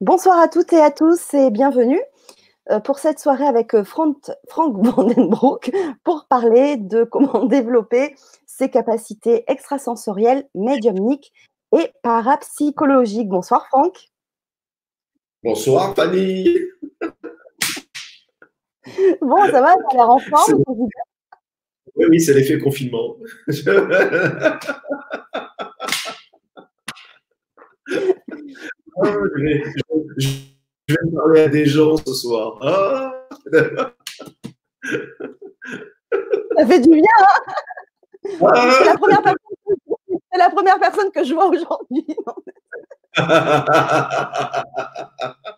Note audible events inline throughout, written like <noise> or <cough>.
Bonsoir à toutes et à tous et bienvenue euh, pour cette soirée avec euh, Frank, Frank <laughs> Vandenbroek pour parler de comment <laughs> développer ses capacités extrasensorielles, médiumniques et parapsychologiques. Bonsoir Franck. Bonsoir Fanny. <laughs> Bon, ça va, tu as l'air en forme Oui, oui, c'est l'effet confinement. Ah, je, vais, je, vais, parler à des gens ce soir. Ah. Ça fait du bien. Hein ah. c'est, la première personne, c'est la première personne que je vois aujourd'hui.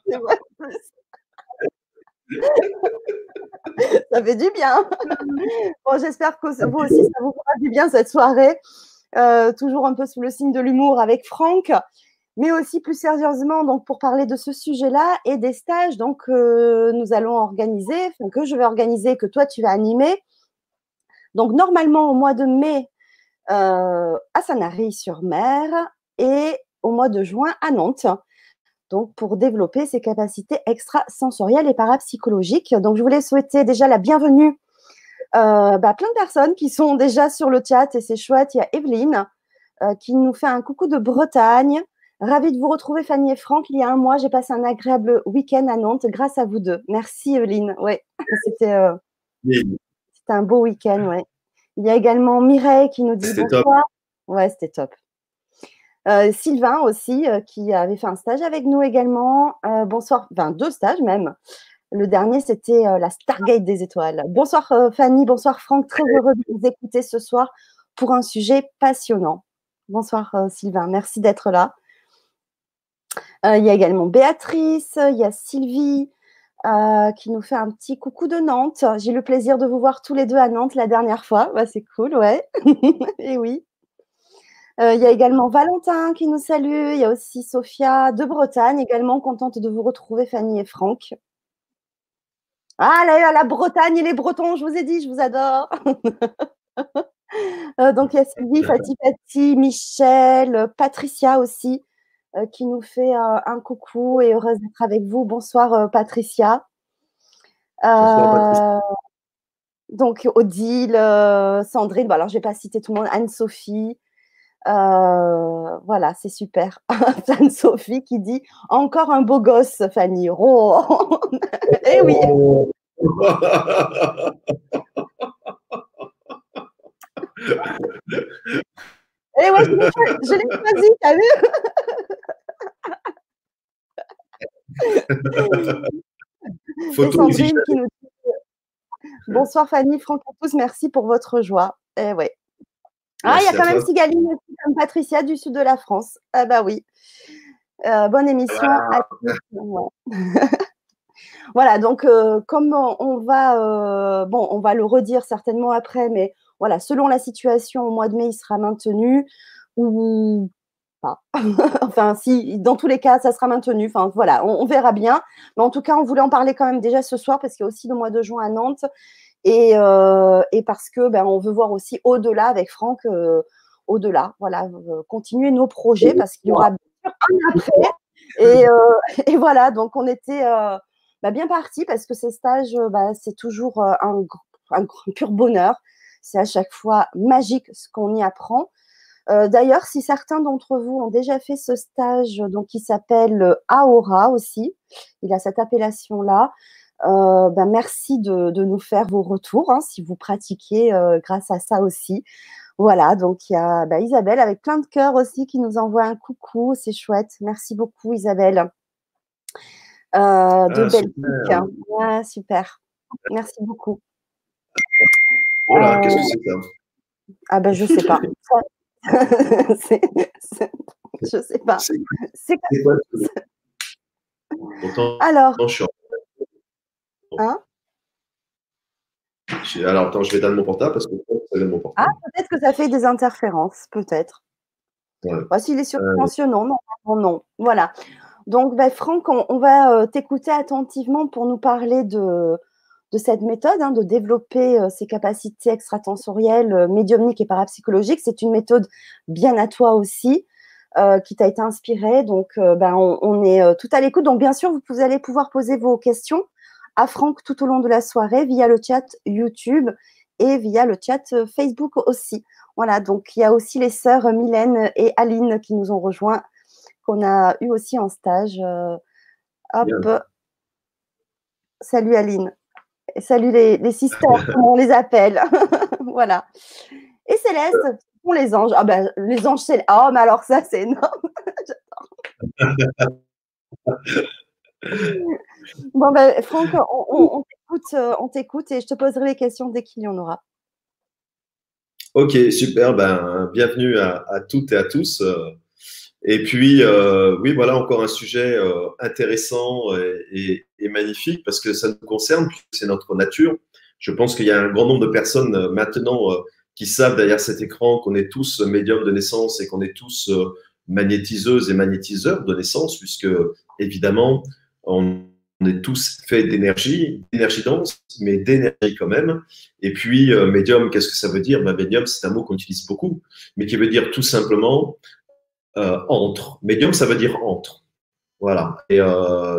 c'est vrai. ça fait du bien. Bon, j'espère que vous aussi, ça vous fera du bien cette soirée. Euh, toujours un peu sous le signe de l'humour avec Franck mais aussi plus sérieusement donc pour parler de ce sujet-là et des stages donc euh, nous allons organiser, que je vais organiser, que toi tu vas animer. Donc normalement au mois de mai euh, à Sanary-sur-Mer et au mois de juin à Nantes. Donc pour développer ses capacités extrasensorielles et parapsychologiques. Donc je voulais souhaiter déjà la bienvenue euh, bah, plein de personnes qui sont déjà sur le chat et c'est chouette. Il y a Evelyne euh, qui nous fait un coucou de Bretagne. Ravie de vous retrouver, Fanny et Franck. Il y a un mois, j'ai passé un agréable week-end à Nantes grâce à vous deux. Merci, Evelyne. Ouais, c'était euh, un beau week-end. Ouais. Il y a également Mireille qui nous dit bonsoir. Ouais, c'était top. Euh, Sylvain aussi, euh, qui avait fait un stage avec nous également. bonsoir, enfin deux stages même. Le dernier, c'était la Stargate des étoiles. Bonsoir Fanny, bonsoir Franck. Très heureux de vous écouter ce soir pour un sujet passionnant. Bonsoir Sylvain, merci d'être là. Euh, il y a également Béatrice, il y a Sylvie euh, qui nous fait un petit coucou de Nantes. J'ai eu le plaisir de vous voir tous les deux à Nantes la dernière fois. Bah, c'est cool, ouais. <laughs> Et oui. Euh, il y a également Valentin qui nous salue. Il y a aussi Sophia de Bretagne, également contente de vous retrouver, Fanny et Franck. Ah, là, la Bretagne et les Bretons, je vous ai dit, je vous adore. <laughs> donc, il y a Sylvie, Fatih Michel, Patricia aussi. Euh, qui nous fait euh, un coucou et heureuse d'être avec vous. Bonsoir euh, Patricia. Bonsoir, donc Odile, Sandrine, bon, alors je vais pas citer tout le monde, Anne-Sophie, voilà, c'est super. <laughs> Anne-Sophie qui dit encore un beau gosse, Fanny. Oh <laughs> eh oui. <laughs> Eh ouais, je l'ai choisi, t'as vu? Photo qui nous dit Bonsoir Fanny, Franck à tous, merci pour votre joie. Eh ouais. Ah, il y a quand même Sigaline aussi, comme Patricia du sud de la France. Ah bah oui. Euh, bonne émission. <laughs> voilà, donc euh, comme on, va, euh, bon, on va le redire certainement après, mais voilà, selon la situation, au mois de mai, il sera maintenu ou <laughs> enfin, si, dans tous les cas, ça sera maintenu. Enfin, voilà, on, verra bien. Mais en tout cas, on voulait en parler quand même déjà ce soir parce qu'il y a aussi le mois de juin à Nantes et, euh, parce que ben, on veut voir aussi au-delà avec Franck, euh, au-delà, voilà, euh, continuer nos projets parce qu'il y aura un après. Et, <laughs> et, voilà, donc on était bah, bien parti parce que ces stages, bah, c'est toujours un pur bonheur. C'est à chaque fois magique ce qu'on y apprend. Euh, d'ailleurs, si certains d'entre vous ont déjà fait ce stage, donc qui s'appelle euh, Aora aussi, il a cette appellation-là. Euh, ben merci de, nous faire vos retours hein, si vous pratiquez grâce à ça aussi. Voilà, donc il y a ben, Isabelle avec plein de cœurs aussi qui nous envoie un coucou, c'est chouette. Merci beaucoup Isabelle. de ah, Belgique. Hein. super. Merci beaucoup. Voilà, qu'est-ce que c'est ça? Ah ben je sais pas. <laughs> <laughs> je sais pas. C'est quoi? Alors. Hein? Alors, attends, je vais éteindre mon portable parce que ça mon portable. Ah, peut-être que ça fait des interférences, peut-être. Ouais. S'il est surtensionnant, non, non, non. Voilà. Donc, ben, Franck, on, va euh, t'écouter attentivement pour nous parler de, de cette méthode, hein, de développer euh, ses capacités extratensorielles, euh, médiumniques et parapsychologiques. C'est une méthode bien à toi aussi. euh, qui t'a été inspiré. Donc, euh, ben, on, est tout à l'écoute. Donc, bien sûr, vous, allez pouvoir poser vos questions à Franck tout au long de la soirée via le chat YouTube et via le chat Facebook aussi. Voilà, donc il y a aussi les sœurs Mylène et Aline qui nous ont rejoints, qu'on a eu aussi en stage. hop. Salut Aline. Salut les, les sisters, <laughs> comme on les appelle. <laughs> voilà. Et Céleste, sont les anges Ah ben, les anges, c'est... Oh, mais alors ça, c'est énorme. <laughs> bon, ben, Franck, on, t'écoute, euh, on t'écoute et je te poserai les questions dès qu'il y en aura. Ok, super. Ben, bienvenue à, toutes et à tous. Et puis, euh, oui, voilà encore un sujet euh, intéressant et, et, magnifique parce que ça nous concerne, c'est notre nature. Je pense qu'il y a un grand nombre de personnes maintenant qui savent derrière cet écran qu'on est tous médiums de naissance et qu'on est tous euh, magnétiseuses et magnétiseurs de naissance, puisque évidemment, on est tous faits d'énergie, d'énergie dense, mais d'énergie quand même. Et puis, euh, médium, qu'est-ce que ça veut dire? Ben, Médium, c'est un mot qu'on utilise beaucoup, mais qui veut dire tout simplement euh, entre. Médium, ça veut dire entre. Voilà. Et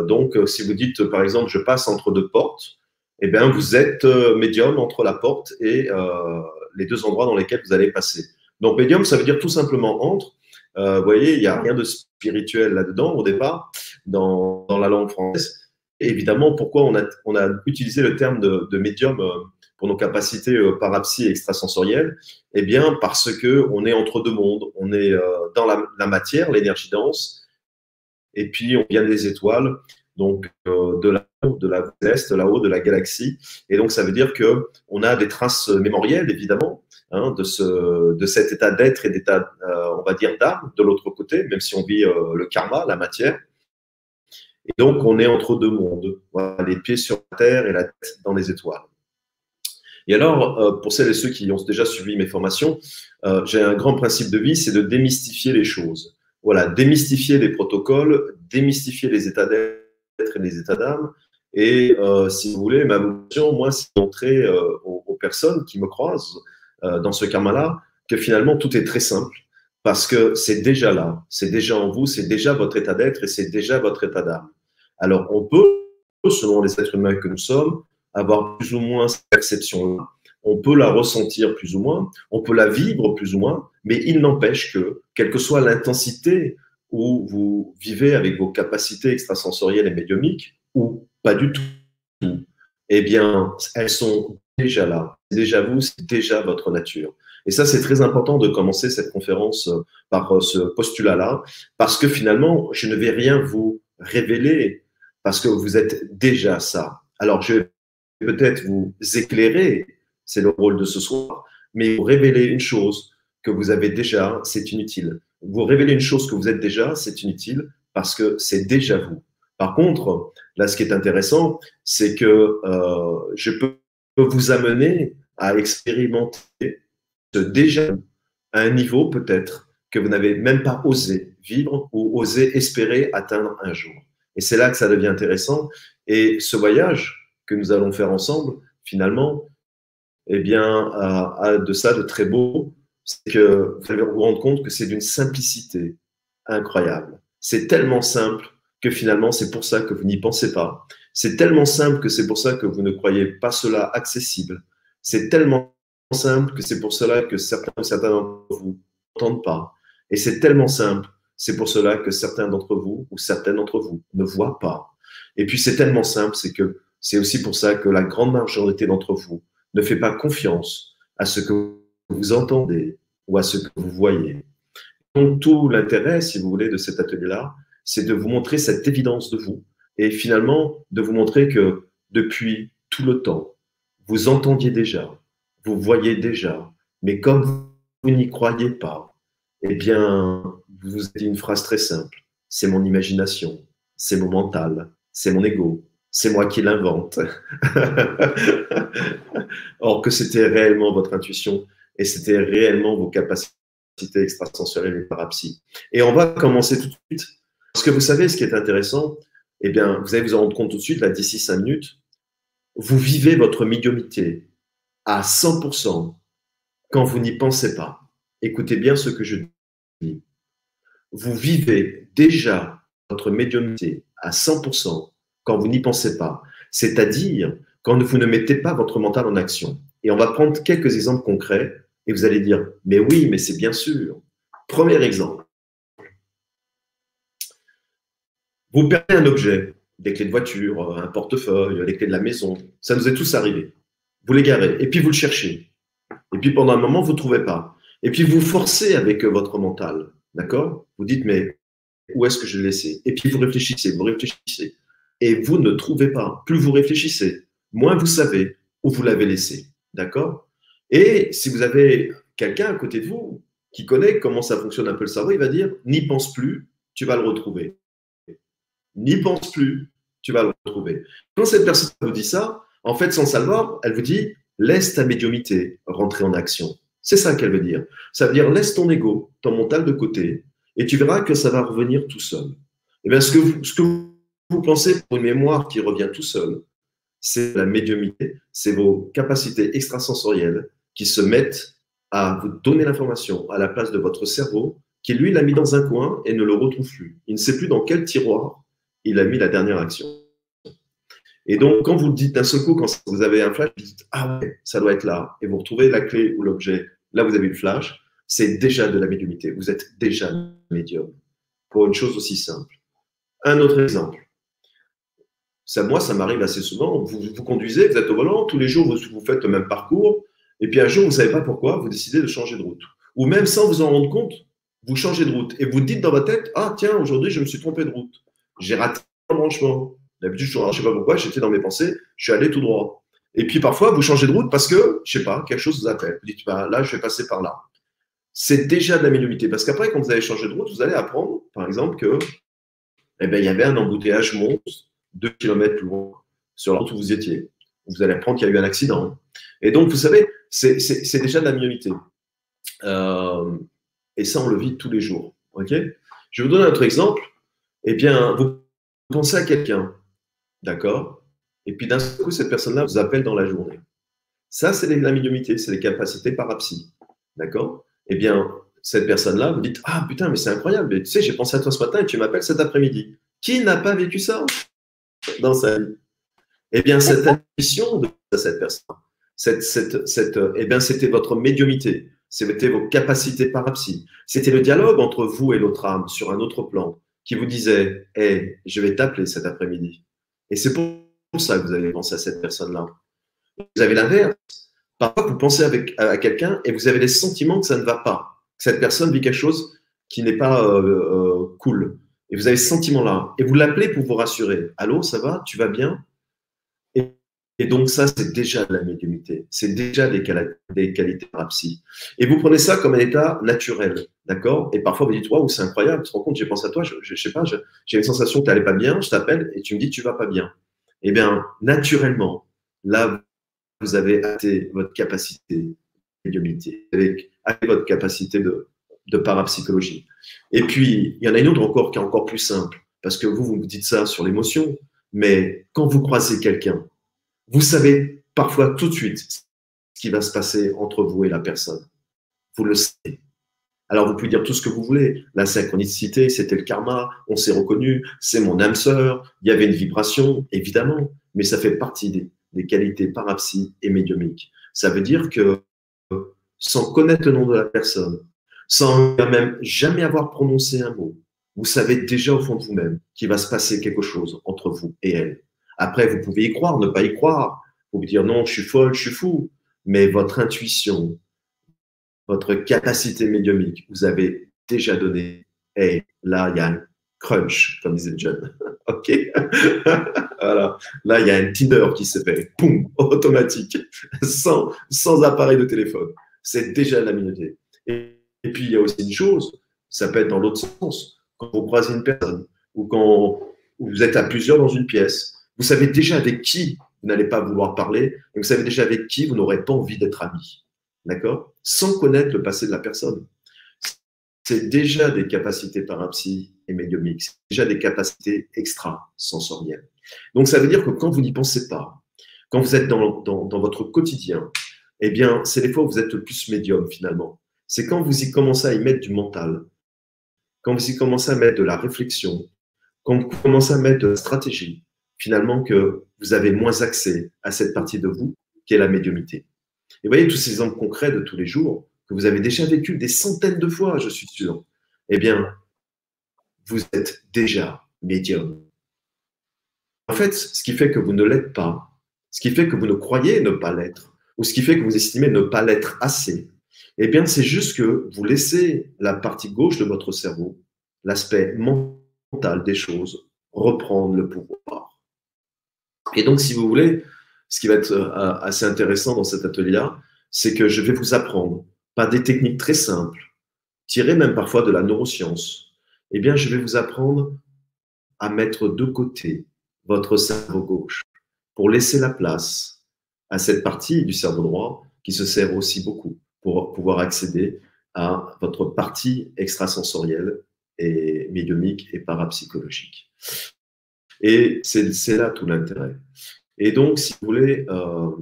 donc, si vous dites, par exemple, je passe entre deux portes, eh bien, vous êtes médium entre la porte et les deux endroits dans lesquels vous allez passer. Donc, médium, ça veut dire tout simplement entre. Euh, vous voyez, il n'y a rien de spirituel là-dedans au départ, dans, dans, la langue française. Et évidemment, pourquoi on a, on a utilisé le terme de, de médium euh, pour nos capacités euh, parapsy et extrasensorielles Eh bien, parce que on est entre deux mondes. On est euh, dans la, matière, l'énergie dense, et puis on vient des étoiles donc euh, de la de la est, là-haut de la galaxie. Et donc ça veut dire que on a des traces mémorielles évidemment hein, de ce de cet état d'être et d'état on va dire d'âme de l'autre côté, même si on vit le karma, la matière. Et donc on est entre deux mondes, les pieds sur la terre et la tête dans les étoiles. Et alors, pour celles et ceux qui ont déjà suivi mes formations, j'ai un grand principe de vie, c'est de démystifier les choses. Voilà, démystifier les protocoles, démystifier les états d'être et les états d'âme. Et euh, si vous voulez, ma mission, moi, c'est de montrer euh, aux, personnes qui me croisent euh, dans ce karma-là que finalement, tout est très simple parce que c'est déjà là, c'est déjà en vous, c'est déjà votre état d'être et c'est déjà votre état d'âme. Alors, on peut, selon les êtres humains que nous sommes, avoir plus ou moins cette perception-là. On peut la ressentir plus ou moins, on peut la vivre plus ou moins, mais il n'empêche que, quelle que soit l'intensité où vous vivez avec vos capacités extrasensorielles et médiumiques ou pas du tout, eh bien, elles sont déjà là. C'est déjà vous, c'est déjà votre nature. Et ça, c'est très important de commencer cette conférence euh, par euh, ce postulat-là, parce que finalement, je ne vais rien vous révéler, parce que vous êtes déjà ça. Alors, je vais peut-être vous éclairer, c'est le rôle de ce soir, mais vous révéler une chose que vous avez déjà, c'est inutile vous révélez une chose que vous êtes déjà, c'est inutile parce que c'est déjà vous. Par contre, là, ce qui est intéressant, c'est que euh, je peux vous amener à expérimenter ce déjà à un niveau peut-être que vous n'avez même pas osé vivre ou osé espérer atteindre un jour. Et c'est là que ça devient intéressant. Et ce voyage que nous allons faire ensemble, finalement, eh bien, de ça de très beau c'est que vous allez vous rendre compte que c'est d'une simplicité incroyable. C'est tellement simple que finalement, c'est pour ça que vous n'y pensez pas. C'est tellement simple que c'est pour ça que vous ne croyez pas cela accessible. C'est tellement simple que c'est pour cela que certains, certains d'entre vous n'entendent pas. Et c'est tellement simple, c'est pour cela que certains d'entre vous ou certaines d'entre vous ne voient pas. Et puis c'est tellement simple, c'est que c'est aussi pour ça que la grande majorité d'entre vous ne fait pas confiance à ce que vous entendez ou à ce que vous voyez. Donc, tout l'intérêt, si vous voulez, de cet atelier-là, c'est de vous montrer cette évidence de vous et finalement de vous montrer que depuis tout le temps, vous entendiez déjà, vous voyez déjà, mais comme vous n'y croyez pas, eh bien, vous vous dites une phrase très simple. C'est mon imagination, c'est mon mental, c'est mon ego, c'est moi qui l'invente. <laughs> Or que c'était réellement votre intuition et c'était réellement vos capacités extrasensorielles et parapsy. Et on va commencer tout de suite. Parce que vous savez, ce qui est intéressant, eh bien, vous allez vous en rendre compte tout de suite, là, d'ici cinq minutes, vous vivez votre médiumité à 100% quand vous n'y pensez pas. Écoutez bien ce que je dis. vous vivez déjà votre médiumnité à 100% quand vous n'y pensez pas, c'est-à-dire quand vous ne mettez pas votre mental en action. Et on va prendre quelques exemples concrets et vous allez dire, mais oui, mais c'est bien sûr. Premier exemple. Vous perdez un objet, des clés de voiture, un portefeuille, les clés de la maison. Ça nous est tous arrivé. Vous les garez et puis vous le cherchez. Et puis pendant un moment, vous ne trouvez pas. Et puis vous forcez avec votre mental. D'accord? Vous dites, mais où est-ce que je l'ai laissé? Et puis vous réfléchissez, vous réfléchissez. Et vous ne trouvez pas. Plus vous réfléchissez, moins vous savez où vous l'avez laissé. D'accord? Et si vous avez quelqu'un à côté de vous qui connaît comment ça fonctionne un peu le cerveau, il va dire, n'y pense plus, tu vas le retrouver. N'y pense plus, tu vas le retrouver. Quand cette personne vous dit ça, en fait, sans savoir, elle vous dit, laisse ta médiumité rentrer en action. C'est ça qu'elle veut dire. Ça veut dire, laisse ton ego, ton mental de côté, et tu verras que ça va revenir tout seul. Et eh bien, ce que ce que vous pensez pour une mémoire qui revient tout seul, c'est la médiumité, c'est vos capacités extrasensorielles qui se mettent à vous donner l'information à la place de votre cerveau, qui lui l'a mis dans un coin et ne le retrouve plus. Il ne sait plus dans quel tiroir il a mis la dernière action. Et donc, quand vous le dites d'un seul coup, quand vous avez un flash, vous dites Ah ouais, ça doit être là, et vous retrouvez la clé ou l'objet, là vous avez le flash, c'est déjà de la médiumité. Vous êtes déjà médium pour une chose aussi simple. Un autre exemple. Ça, moi, ça m'arrive assez souvent. Vous, vous conduisez, vous êtes au volant, tous les jours, vous, vous faites le même parcours, et puis un jour, vous ne savez pas pourquoi, vous décidez de changer de route. Ou même sans vous en rendre compte, vous changez de route. Et vous dites dans votre tête Ah, tiens, aujourd'hui, je me suis trompé de route. J'ai raté un branchement. D'habitude, je ne sais pas pourquoi, j'étais dans mes pensées, je suis allé tout droit. Et puis parfois, vous changez de route parce que, je ne sais pas, quelque chose vous appelle. Vous dites bah, Là, je vais passer par là. C'est déjà de la médiumité. Parce qu'après, quand vous allez changer de route, vous allez apprendre, par exemple, que eh ben, il y avait un embouteillage monstre deux kilomètres plus loin sur la route où vous étiez. Vous allez apprendre qu'il y a eu un accident. Et donc, vous savez, c'est déjà de la médiumité. Euh, et ça, on le vit tous les jours. ok? Je vais vous donner un autre exemple. Eh bien, vous pensez à quelqu'un, d'accord? Et puis d'un coup, cette personne-là vous appelle dans la journée. Ça, c'est la médiumité, c'est les capacités parapsy, d'accord? Eh bien, cette personne-là, vous dites Ah putain, mais c'est incroyable, tu sais, j'ai pensé à toi ce matin et tu m'appelles cet après-midi. Qui n'a pas vécu ça? Dans sa vie Eh bien, cette intuition de cette personne, cette, cette, cette, eh bien, c'était votre médiumité, c'était vos capacités parapsy, c'était le dialogue entre vous et l'autre âme sur un autre plan qui vous disait Hé, je vais t'appeler cet après-midi. Et c'est pour ça que vous avez pensé à cette personne-là. Vous avez l'inverse. Parfois, vous pensez avec, à quelqu'un et vous avez des sentiments que ça ne va pas. Que cette personne vit quelque chose qui n'est pas euh, euh, cool. Et vous avez ce sentiment-là. Et vous l'appelez pour vous rassurer. Allô, ça va? Tu vas bien? Et, donc, ça, c'est déjà de la médiumité. C'est déjà des, des qualités parapsy. Et vous prenez ça comme un état naturel. D'accord? Et parfois, vous dites Waouh, c'est incroyable. Tu te rends compte, j'ai pensé à toi. Je ne sais pas, j'ai une sensation que tu n'allais pas bien. Je t'appelle et tu me dis Tu vas pas bien. Eh bien, naturellement, là, vous avez atteint votre capacité de médiumité, avec votre capacité de parapsychologie. Et puis, il y en a une autre encore qui est encore plus simple, parce que vous, vous me dites ça sur l'émotion, mais quand vous croisez quelqu'un, vous savez parfois tout de suite ce qui va se passer entre vous et la personne. Vous le savez. Alors, vous pouvez dire tout ce que vous voulez. La synchronicité, c'était le karma, on s'est reconnu, c'est mon âme sœur, il y avait une vibration, évidemment, mais ça fait partie des, qualités parapsy et médiumiques. Ça veut dire que sans connaître le nom de la personne, sans même jamais avoir prononcé un mot, vous savez déjà au fond de vous-même qu'il va se passer quelque chose entre vous et elle. Après, vous pouvez y croire, ne pas y croire. Vous dire non, je suis folle, je suis fou. Mais votre intuition, votre capacité médiumique, vous avez déjà donné. Et là, il y a un crunch, comme disait John. <laughs> OK? <laughs> Voilà. Là, il y a un Tinder qui se fait, poum, automatique, <laughs> sans, sans appareil de téléphone. C'est déjà la minute. Et puis, il y a aussi une chose, ça peut être dans l'autre sens. Quand vous croisez une personne ou quand vous êtes à plusieurs dans une pièce, vous savez déjà avec qui vous n'allez pas vouloir parler et vous savez déjà avec qui vous n'aurez pas envie d'être ami. D'accord? Sans connaître le passé de la personne. C'est déjà des capacités parapsy et médiumiques. C'est déjà des capacités extrasensorielles. Donc, ça veut dire que quand vous n'y pensez pas, quand vous êtes dans, dans, dans votre quotidien, eh bien, c'est les fois où vous êtes le plus médium finalement c'est quand vous y commencez à y mettre du mental, quand vous commencez à mettre de la réflexion, quand vous commencez à mettre de la stratégie, finalement que vous avez moins accès à cette partie de vous qui est la médiumité. Et voyez tous ces exemples concrets de tous les jours que vous avez déjà vécu des centaines de fois, je suis sûr. Eh bien, vous êtes déjà médium. En fait, ce qui fait que vous ne l'êtes pas, ce qui fait que vous ne croyez ne pas l'être, ou ce qui fait que vous estimez ne pas l'être assez, eh bien, c'est juste que vous laissez la partie gauche de votre cerveau, l'aspect mental des choses, reprendre le pouvoir. Et donc, si vous voulez, ce qui va être euh, assez intéressant dans cet atelier-là, c'est que je vais vous apprendre par des techniques très simples, tirées même parfois de la neuroscience. Eh bien, je vais vous apprendre à mettre de côté votre cerveau gauche pour laisser la place à cette partie du cerveau droit qui se sert aussi beaucoup pour pouvoir accéder à votre partie extrasensorielle et médiumique et parapsychologique. Et c'est là tout l'intérêt. Et donc, si vous voulez, euh,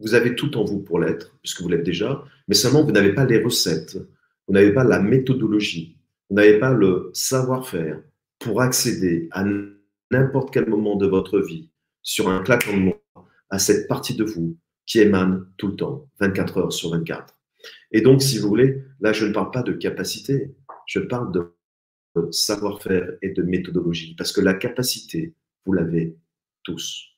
vous avez tout en vous pour l'être, puisque vous l'êtes déjà, mais seulement vous n'avez pas les recettes, vous n'avez pas la méthodologie, vous n'avez pas le savoir-faire pour accéder à n'importe quel moment de votre vie, sur un claquement de doigts, à cette partie de vous qui émane tout le temps, 24 heures sur 24. Et donc, si vous voulez, là, je ne parle pas de capacité, je parle de savoir-faire et de méthodologie, parce que la capacité, vous l'avez tous.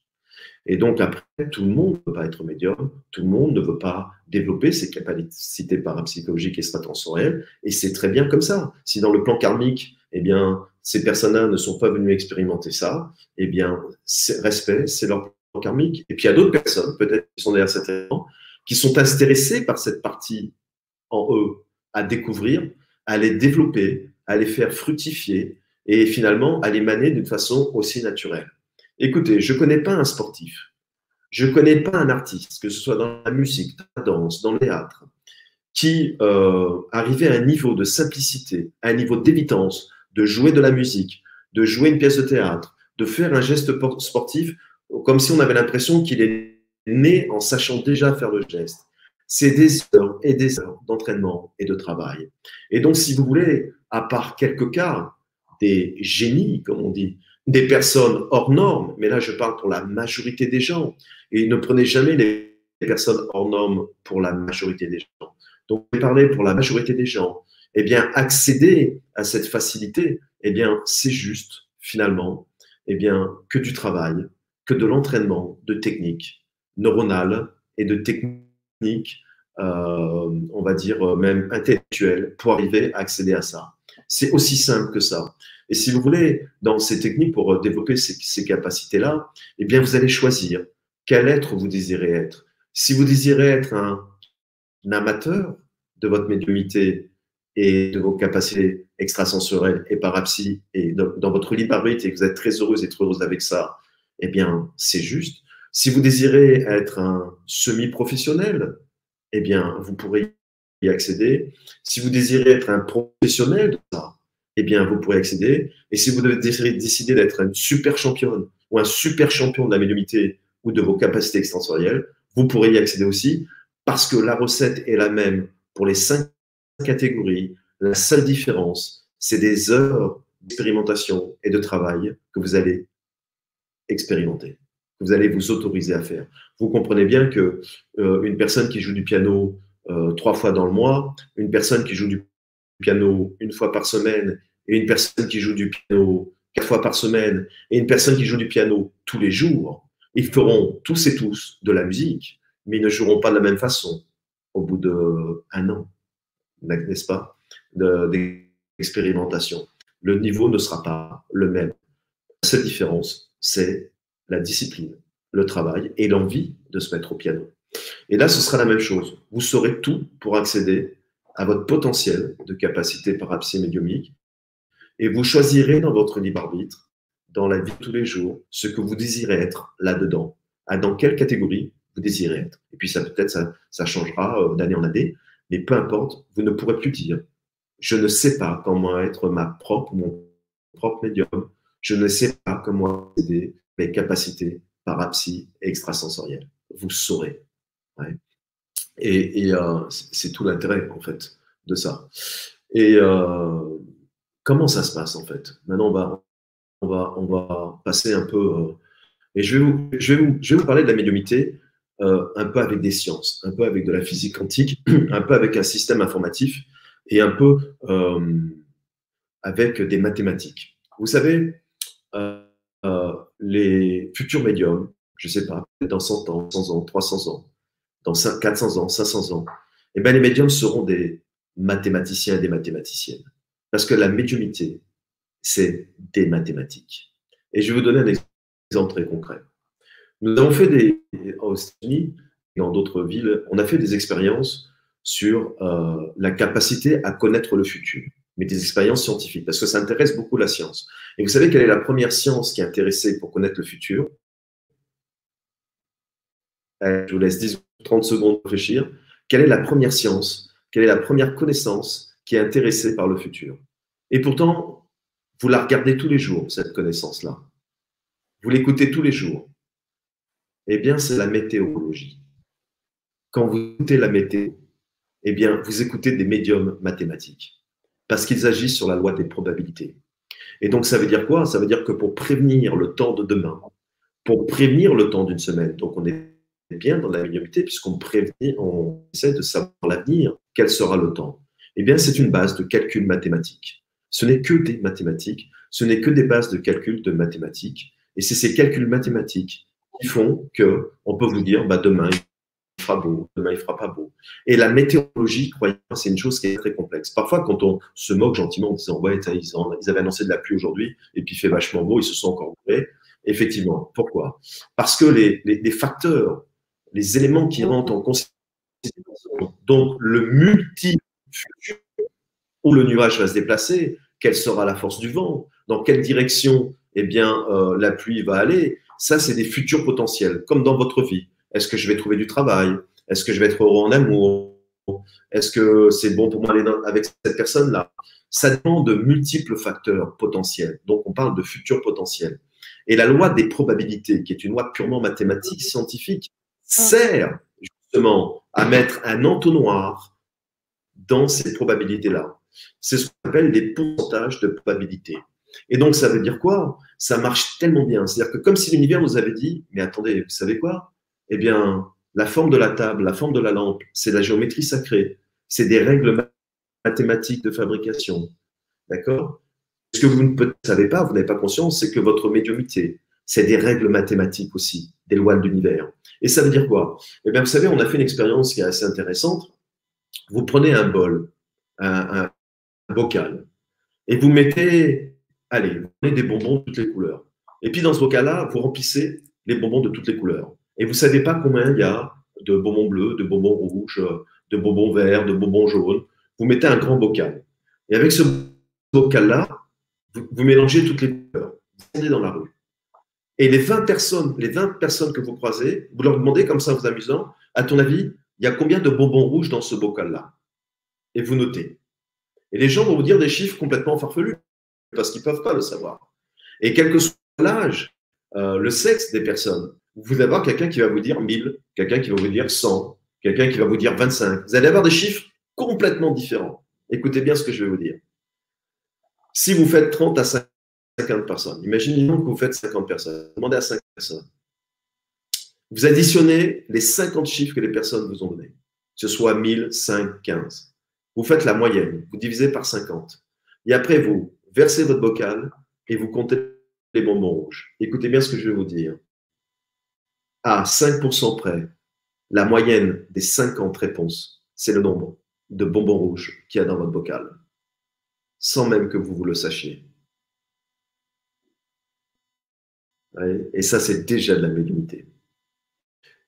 Et donc après, tout le monde ne peut pas être médium, tout le monde ne veut pas développer ses capacités parapsychologiques et extrasensorielles, et c'est très bien comme ça. Si dans le plan karmique, eh bien, ces personnes-là ne sont pas venues expérimenter ça, eh bien, respect, c'est leur karmique. Et puis il y a d'autres personnes, peut-être qui sont derrière cet qui sont intéressées par cette partie en eux à découvrir, à les développer, à les faire fructifier et finalement à les maner d'une façon aussi naturelle. Écoutez, je ne connais pas un sportif, je ne connais pas un artiste, que ce soit dans la musique, dans la danse, dans le théâtre, qui euh, arrivait à un niveau de simplicité, à un niveau d'évidence, de jouer de la musique, de jouer une pièce de théâtre, de faire un geste sportif, comme si on avait l'impression qu'il est né en sachant déjà faire le geste. C'est des heures et des heures d'entraînement et de travail. Et donc, si vous voulez, à part quelques cas, des génies, comme on dit, des personnes hors normes, mais là je parle pour la majorité des gens, et ne prenez jamais les personnes hors normes pour la majorité des gens. Donc, parler pour la majorité des gens. Eh bien, accéder à cette facilité, eh bien, c'est juste, finalement, eh bien, que du travail, que de l'entraînement de techniques neuronales et de techniques, euh, on va dire, même intellectuelles pour arriver à accéder à ça. C'est aussi simple que ça. Et si vous voulez, dans ces techniques pour euh, développer ces, capacités-là, eh bien, vous allez choisir quel être vous désirez être. Si vous désirez être un, amateur de votre médiumité et de vos capacités extrasensorielles et parapsy et dans, votre libre arbitre et que vous êtes très heureuse et très heureuse avec ça, eh bien, c'est juste. Si vous désirez être un semi-professionnel, eh bien, vous pourrez y accéder. Si vous désirez être un professionnel de ça, eh bien, vous pourrez accéder. Et si vous devez décider d'être une super championne ou un super champion de la médiumité ou de vos capacités extensorielles, vous pourrez y accéder aussi parce que la recette est la même pour les cinq catégories. La seule différence, c'est des heures d'expérimentation et de travail que vous allez expérimenter, que vous allez vous autoriser à faire. Vous comprenez bien que euh, une personne qui joue du piano euh, trois fois dans le mois, une personne qui joue du piano une fois par semaine et une personne qui joue du piano quatre fois par semaine et une personne qui joue du piano tous les jours, ils feront tous et tous de la musique, mais ils ne joueront pas de la même façon au bout d'un an, n'est-ce pas, d'expérimentation. Le niveau ne sera pas le même. Cette différence, c'est la discipline, le travail et l'envie de se mettre au piano. Et là, ce sera la même chose. Vous saurez tout pour accéder à votre potentiel de capacité parapsy médiumique et vous choisirez dans votre libre arbitre, dans la vie de tous les jours, ce que vous désirez être là-dedans, dans quelle catégorie vous désirez être. Et puis ça peut-être ça, ça changera euh, d'année en année, mais peu importe, vous ne pourrez plus dire je ne sais pas comment être ma propre mon propre médium, je ne sais pas comment aider mes capacités parapsy et extrasensorielles. Vous saurez. Et, euh, c'est tout l'intérêt, en fait, de ça. Et euh, comment ça se passe en fait? Maintenant, on va, on, va, on va passer un peu. Euh, et je vais, vous, je, vais vous, je vais vous parler de la médiumité euh, un peu avec des sciences, un peu avec de la physique quantique, <clears throat> un peu avec un système informatif et un peu avec des mathématiques. Vous savez, les futurs médiums, je ne sais pas, dans 100 ans, 100 ans, 300 ans, dans 400 ans, 500 ans, eh bien, les médiums seront des mathématiciens et des mathématiciennes. Parce que la médiumité, c'est des mathématiques. Et je vais vous donner un exemple très concret. Nous avons fait des, aux États-Unis et dans d'autres villes, on a fait des expériences sur euh, la capacité à connaître le futur, mais des expériences scientifiques, parce que ça intéresse beaucoup la science. Et vous savez quelle est la première science qui est intéressée pour connaître le futur? Je vous laisse 10 ou 30 secondes réfléchir. Quelle est la première science? Quelle est la première connaissance qui est intéressée par le futur? Et pourtant, vous la regardez tous les jours, cette connaissance-là. Vous l'écoutez tous les jours. Eh bien, c'est la météorologie. Quand vous écoutez la météo, eh bien, vous écoutez des médiums mathématiques parce qu'ils agissent sur la loi des probabilités. Et donc, ça veut dire quoi? Ça veut dire que pour prévenir le temps de demain, pour prévenir le temps d'une semaine, donc on est bien dans la médiumité puisqu'on prévient, on essaie de savoir l'avenir, quel sera le temps. Eh bien, c'est une base de calcul mathématique. Ce n'est que des mathématiques, ce n'est que des bases de calcul de mathématiques. Et c'est ces calculs mathématiques qui font que on peut vous dire, bah, demain, fera beau, demain, il fera pas beau. Et la météorologie, croyez c'est une chose qui est très complexe. Parfois, quand on se moque gentiment en disant, ouais, ils avaient annoncé de la pluie aujourd'hui, et puis il fait vachement beau, ils se sont encore bourrés. Effectivement. Pourquoi? Parce que les, les, les facteurs les éléments qui rentrent en considération. Donc, le multi où le nuage va se déplacer, quelle sera la force du vent, dans quelle direction eh bien, euh, la pluie va aller, ça, c'est des futurs potentiels, comme dans votre vie. Est-ce que je vais trouver du travail? Est-ce que je vais être heureux en amour? Est-ce que c'est bon pour moi aller avec cette personne-là? Ça dépend de multiples facteurs potentiels. Donc, on parle de futurs potentiels. Et la loi des probabilités, qui est une loi purement mathématique, scientifique, sert justement à mettre un entonnoir dans ces probabilités-là. C'est ce qu'on appelle des pourcentages de probabilité. Et donc, ça veut dire quoi? Ça marche tellement bien. C'est-à-dire que comme si l'univers nous avait dit, mais attendez, vous savez quoi? Eh bien, la forme de la table, la forme de la lampe, c'est la géométrie sacrée. C'est des règles mathématiques de fabrication. D'accord? Ce que vous ne savez pas, vous n'avez pas conscience, c'est que votre médiumité, c'est des règles mathématiques aussi, des lois de l'univers. Et ça veut dire quoi? Eh bien, vous savez, on a fait une expérience qui est assez intéressante. Vous prenez un bol, un, bocal, et vous mettez, allez, vous prenez des bonbons de toutes les couleurs. Et puis dans ce bocal-là, vous remplissez les bonbons de toutes les couleurs. Et vous ne savez pas combien il y a de bonbons bleus, de bonbons rouges, de bonbons verts, de bonbons jaunes. Vous mettez un grand bocal. Et avec ce bocal-là, vous, vous mélangez toutes les couleurs. Vous allez dans la rue. Et les 20 personnes, les 20 personnes que vous croisez, vous leur demandez comme ça en vous amusant, à ton avis, il y a combien de bonbons rouges dans ce bocal-là? Et vous notez. Et les gens vont vous dire des chiffres complètement farfelus, parce qu'ils ne peuvent pas le savoir. Et quel que soit l'âge, euh, le sexe des personnes, vous avoir quelqu'un qui va vous dire 1000, quelqu'un qui va vous dire 100, quelqu'un qui va vous dire 25. Vous allez avoir des chiffres complètement différents. Écoutez bien ce que je vais vous dire. Si vous faites 30 à 50 50 personnes. Imaginez que vous faites 50 personnes. Demandez à 50 personnes. Vous additionnez les 50 chiffres que les personnes vous ont donnés, que ce soit 1000, 5, 15. Vous faites la moyenne, vous divisez par 50. Et après, vous versez votre bocal et vous comptez les bonbons rouges. Écoutez bien ce que je vais vous dire. À 5% près, la moyenne des 50 réponses, c'est le nombre de bonbons rouges qu'il y a dans votre bocal, sans même que vous vous le sachiez. Et ça, c'est déjà de la médiumnité.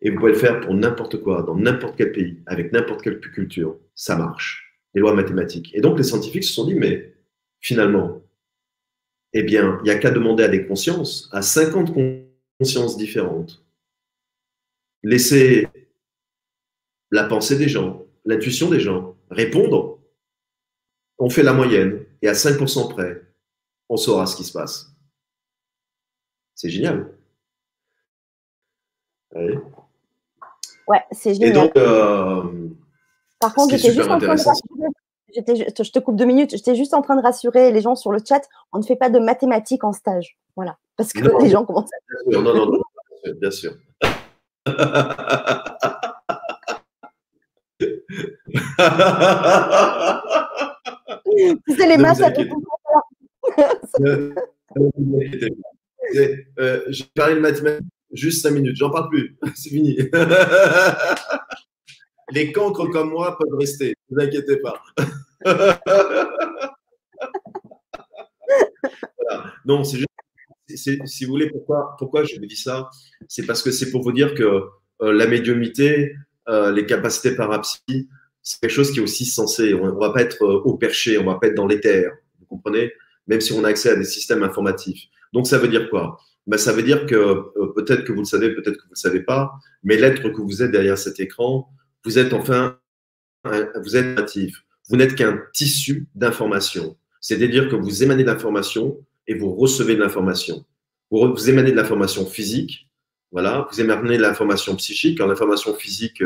Et vous pouvez le faire pour n'importe quoi, dans n'importe quel pays, avec n'importe quelle culture. Ça marche. Les lois mathématiques. Et donc, les scientifiques se sont dit, mais finalement, eh bien, il n'y a qu'à demander à des consciences, à 50 consciences différentes. Laisser la pensée des gens, l'intuition des gens répondre. On fait la moyenne et à 5% près, on saura ce qui se passe. C'est génial. Ouais, c'est génial. Et donc, euh, par contre, j'étais juste en train de je te coupe deux minutes. J'étais juste en train de rassurer les gens sur le chat. On ne fait pas de mathématiques en stage. Voilà. Parce que les gens commencent à. Non, non, non, bien sûr. C'est les maths, ça euh, J'ai parlé de mathématiques juste cinq minutes, j'en parle plus, <laughs> c'est fini. <laughs> les cancres comme moi peuvent rester, ne vous inquiétez pas. <laughs> Non, c'est juste, si vous voulez, pourquoi, je vous dis ça? C'est parce que c'est pour vous dire que euh, la médiumité, euh, les capacités parapsy, c'est quelque chose qui est aussi censé. On ne va pas être euh, au perché, on ne va pas être dans l'éther, vous comprenez? Même si on a accès à des systèmes informatifs. Donc ça veut dire quoi? Ben, Ça veut dire que peut-être que vous le savez, peut-être que vous ne le savez pas, mais l'être que vous êtes derrière cet écran, vous êtes enfin, vous êtes natif. Vous n'êtes qu'un tissu d'information. C'est-à-dire que vous émanez de l'information et vous recevez de l'information. Vous, émanez de l'information physique, voilà, vous émanez de l'information psychique. En l'information physique,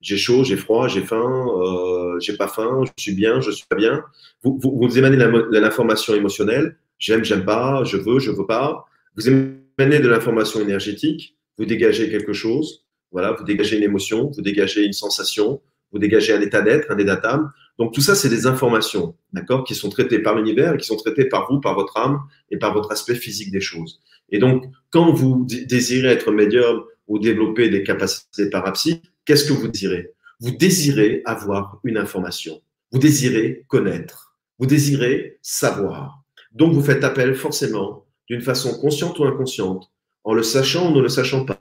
j'ai chaud, j'ai froid, j'ai faim, euh, j'ai pas faim, je suis bien, je suis pas bien. Vous, vous, vous émanez de l'information émotionnelle, j'aime, j'aime pas, je veux, je veux pas. Vous émanez de l'information énergétique, vous dégagez quelque chose, voilà, vous dégagez une émotion, vous dégagez une sensation, vous dégagez un état d'être, un état d'âme. Donc tout ça, c'est des informations, d'accord, qui sont traitées par l'univers et qui sont traitées par vous, par votre âme et par votre aspect physique des choses. Et donc, quand vous désirez être médium ou développer des capacités parapsy, qu'est-ce que vous désirez? Vous désirez avoir une information. Vous désirez connaître. Vous désirez savoir. Donc, vous faites appel forcément, d'une façon consciente ou inconsciente, en le sachant ou ne le sachant pas,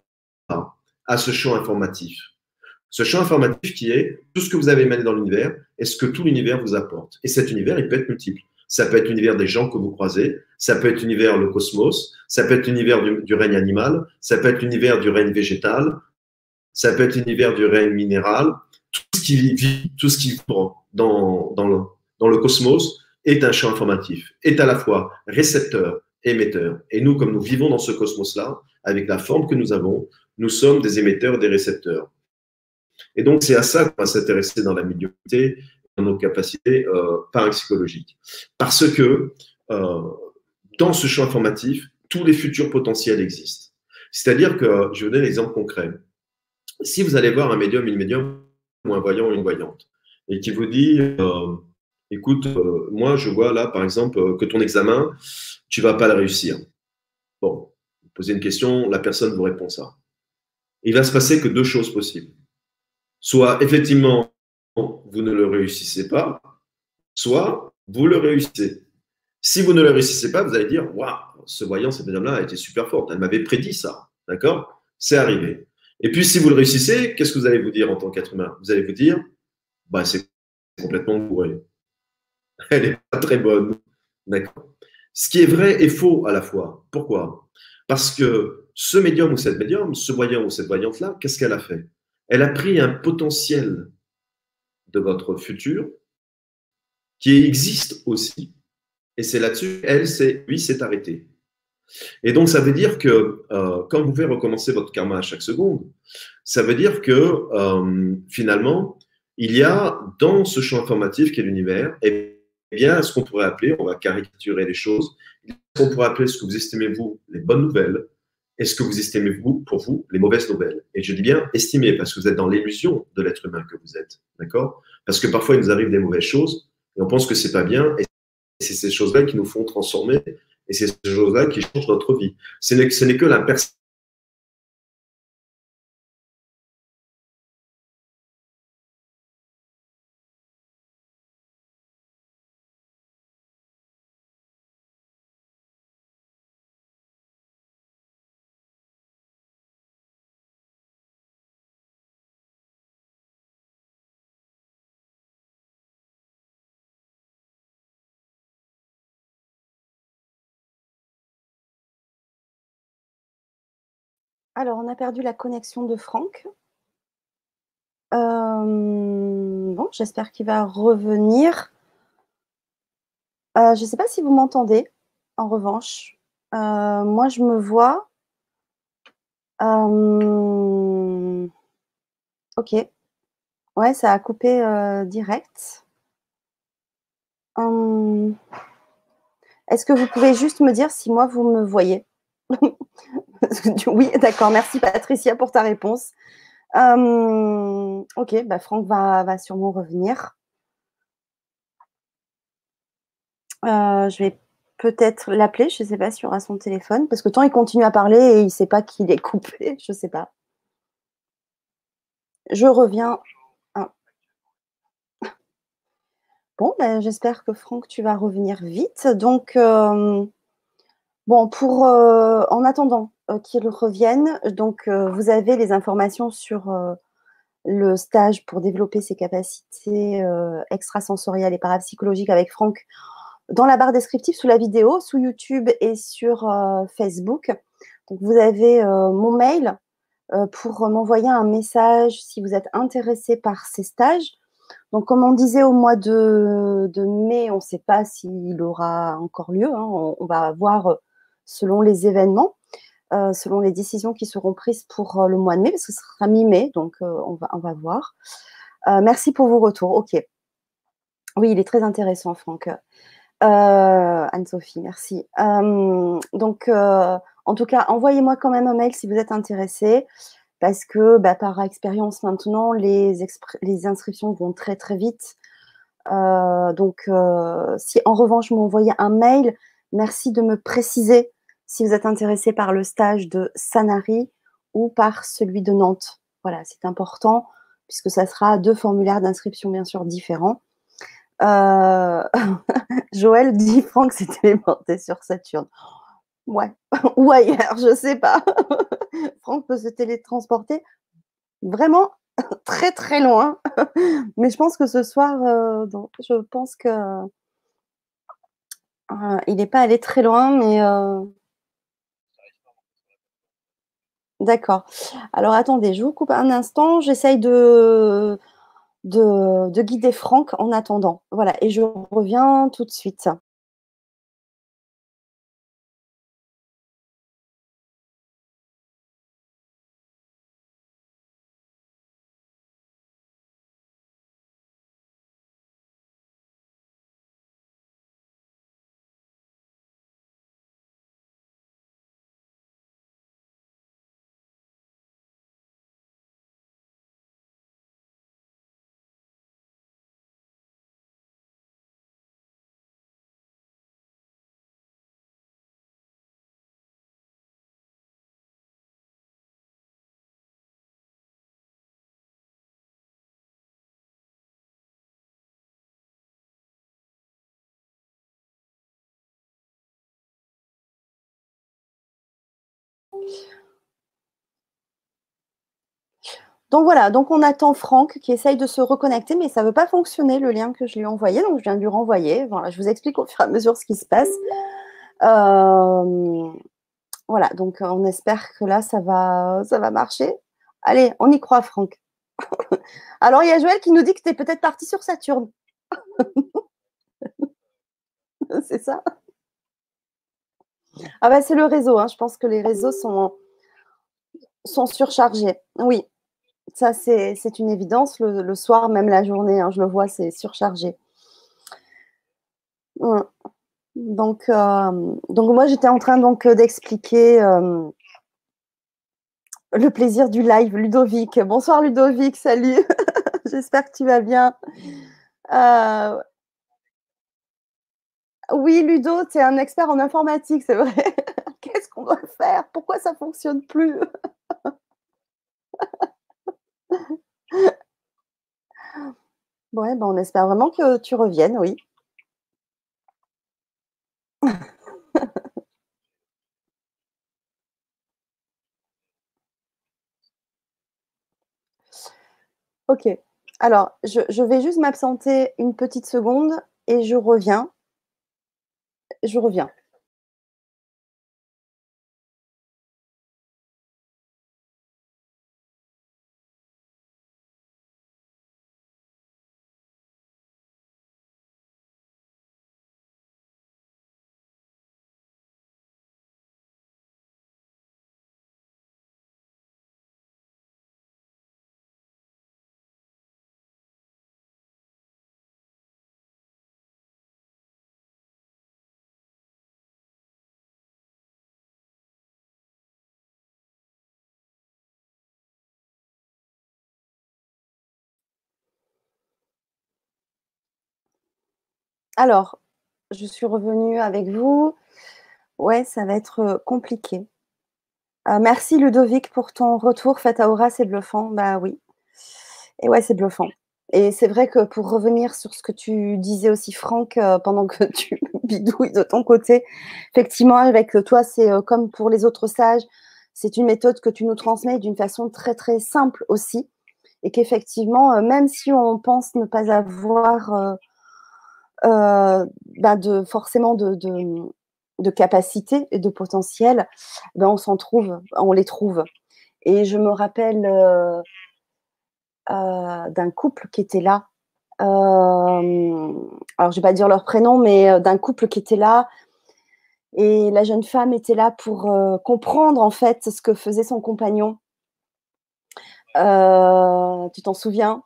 à ce champ informatif. Ce champ informatif qui est tout ce que vous avez émané dans l'univers et ce que tout l'univers vous apporte. Et cet univers, il peut être multiple. Ça peut être l'univers des gens que vous croisez, ça peut être l'univers le cosmos, ça peut être l'univers du, règne animal, ça peut être l'univers du règne végétal, ça peut être l'univers du règne minéral. Tout ce qui vit, tout ce qui vit dans, dans, le, dans le cosmos est un champ informatif, est à la fois récepteur, émetteur. Et nous, comme nous vivons dans ce cosmos-là, avec la forme que nous avons, nous sommes des émetteurs et des récepteurs. Et donc, c'est à ça qu'on va s'intéresser dans la médiumnité, dans nos capacités euh, parapsychologiques. Parce que euh, dans ce champ informatif, tous les futurs potentiels existent. C'est-à-dire que, je vais vous donner un exemple concret. Si vous allez voir un médium, une médium, ou un voyant, une voyante, et qui vous dit, euh, écoute, euh, moi, je vois là, par exemple, que ton examen, tu vas pas le réussir. Bon, vous posez une question, la personne vous répond ça. Il va se passer que deux choses possibles. Soit effectivement, vous ne le réussissez pas, soit vous le réussissez. Si vous ne le réussissez pas, vous allez dire Waouh, ce voyant, cette madame-là a été super forte. Elle m'avait prédit ça. D'accord? C'est arrivé. Et puis, si vous le réussissez, qu'est-ce que vous allez vous dire en tant qu'être humain? Vous allez vous dire bah, C'est complètement bourré. <laughs> Elle n'est pas très bonne. D'accord? Ce qui est vrai et faux à la fois. Pourquoi? Parce que ce médium ou cette médium, ce voyant ou cette voyante-là, qu'est-ce qu'elle a fait? Elle a pris un potentiel de votre futur qui existe aussi. Et c'est là-dessus, elle, lui, s'est arrêté. Et donc, ça veut dire que euh, quand vous pouvez recommencer votre karma à chaque seconde, ça veut dire que euh, finalement, il y a dans ce champ informatif qui est l'univers, eh bien, ce qu'on pourrait appeler, on va caricaturer les choses, ce qu'on pourrait appeler ce que vous estimez vous les bonnes nouvelles, et ce que vous estimez vous pour vous les mauvaises nouvelles? Et je dis bien estimer parce que vous êtes dans l'illusion de l'être humain que vous êtes, d'accord? Parce que parfois il nous arrive des mauvaises choses et on pense que c'est pas bien, et c'est ces choses-là qui nous font transformer, et c'est ces choses-là qui changent notre vie. Ce n'est que la personne Alors, on a perdu la connexion de Franck. Euh, bon, j'espère qu'il va revenir. Euh, je ne sais pas si vous m'entendez, en revanche. Euh, moi, je me vois. ok. Ouais, ça a coupé direct. Est-ce que vous pouvez juste me dire si moi vous me voyez? <laughs> Oui, d'accord. Merci Patricia pour ta réponse. Hum, ok, bah Franck va, va, sûrement revenir. Euh, je vais peut-être l'appeler. Je ne sais pas s'il aura son téléphone. Parce que tant il continue à parler et il ne sait pas qu'il est coupé. <laughs> Je ne sais pas. Je reviens. Ah. Bon, ben, j'espère que Franck, tu vas revenir vite. Donc, euh, bon, pour euh, en attendant euh, qu'il revienne, donc vous avez les informations sur le stage pour développer ses capacités extrasensorielles et parapsychologiques avec Franck dans la barre descriptive sous la vidéo, sous YouTube et sur Facebook. Donc, vous avez mon mail euh, pour m'envoyer un message si vous êtes intéressé par ces stages. Donc, comme on disait au mois de, mai, on ne sait pas s'il aura encore lieu. Hein. on, va voir euh, selon les événements, euh, selon les décisions qui seront prises pour le mois de mai, parce que ce sera mi-mai, donc on, va, on va voir. merci pour vos retours. OK. Oui, il est très intéressant, Franck. Anne-Sophie, merci. donc, en tout cas, envoyez-moi quand même un mail si vous êtes intéressé, parce que bah, par expérience maintenant, les, inscriptions vont très très vite. Euh, donc, euh, si en revanche vous m'envoyez un mail, merci de me préciser si vous êtes intéressé par le stage de Sanary ou par celui de Nantes. Voilà, c'est important puisque ça sera deux formulaires d'inscription bien sûr différents. Euh, <laughs> Joël dit Franck s'est téléporté sur Saturne. Ouais, <laughs> ou ailleurs, je sais pas. <laughs> Franck peut se télétransporter vraiment très très loin. Mais je pense que ce soir, euh, je pense que euh, il n'est pas allé très loin, mais d'accord. Alors attendez, je vous coupe un instant. J'essaye de, de, de guider Franck en attendant. Voilà, et je reviens tout de suite. Donc voilà, donc on attend Franck qui essaye de se reconnecter, mais ça ne veut pas fonctionner le lien que je lui ai envoyé, donc je viens de lui renvoyer. Voilà, je vous explique au fur et à mesure ce qui se passe. Euh, voilà, donc on espère que là, ça va, ça va marcher. Allez, on y croit, Franck. <laughs> Alors, il y a Joël qui nous dit que tu es peut-être parti sur Saturne. <laughs> c'est ça? Ah bah c'est le réseau, hein. je pense que les réseaux sont, surchargés. Oui, ça, c'est une évidence. Le, soir, même la journée, hein, je le vois, c'est surchargé. Donc, euh, donc moi, j'étais en train d'expliquer euh, le plaisir du live. Ludovic. Bonsoir Ludovic, salut. <laughs> J'espère que tu vas bien. Euh, oui, Ludo, tu es un expert en informatique, c'est vrai. <laughs> Qu'est-ce qu'on doit faire? Pourquoi ça ne fonctionne plus? <laughs> Ouais, ben, on espère vraiment que tu reviennes, oui. <laughs> Ok. Alors, je, je vais juste m'absenter une petite seconde et je reviens. Je reviens. Alors, je suis revenue avec vous. Ouais, ça va être compliqué. merci Ludovic pour ton retour. Fataora, c'est bluffant. Bah oui. Et ouais, c'est bluffant. Et c'est vrai que pour revenir sur ce que tu disais aussi, Franck, pendant que <laughs> tu bidouilles de ton côté, effectivement, avec toi, c'est comme pour les autres sages, c'est une méthode que tu nous transmets d'une façon très très simple aussi. Et qu'effectivement, même si on pense ne pas avoir euh, bah, de, forcément de, de, capacité et de potentiel, ben on s'en trouve, on les trouve. Et je me rappelle euh, euh, d'un couple qui était là. alors, je vais pas dire leur prénom, mais d'un couple qui était là. Et la jeune femme était là pour comprendre en fait ce que faisait son compagnon. tu t'en souviens?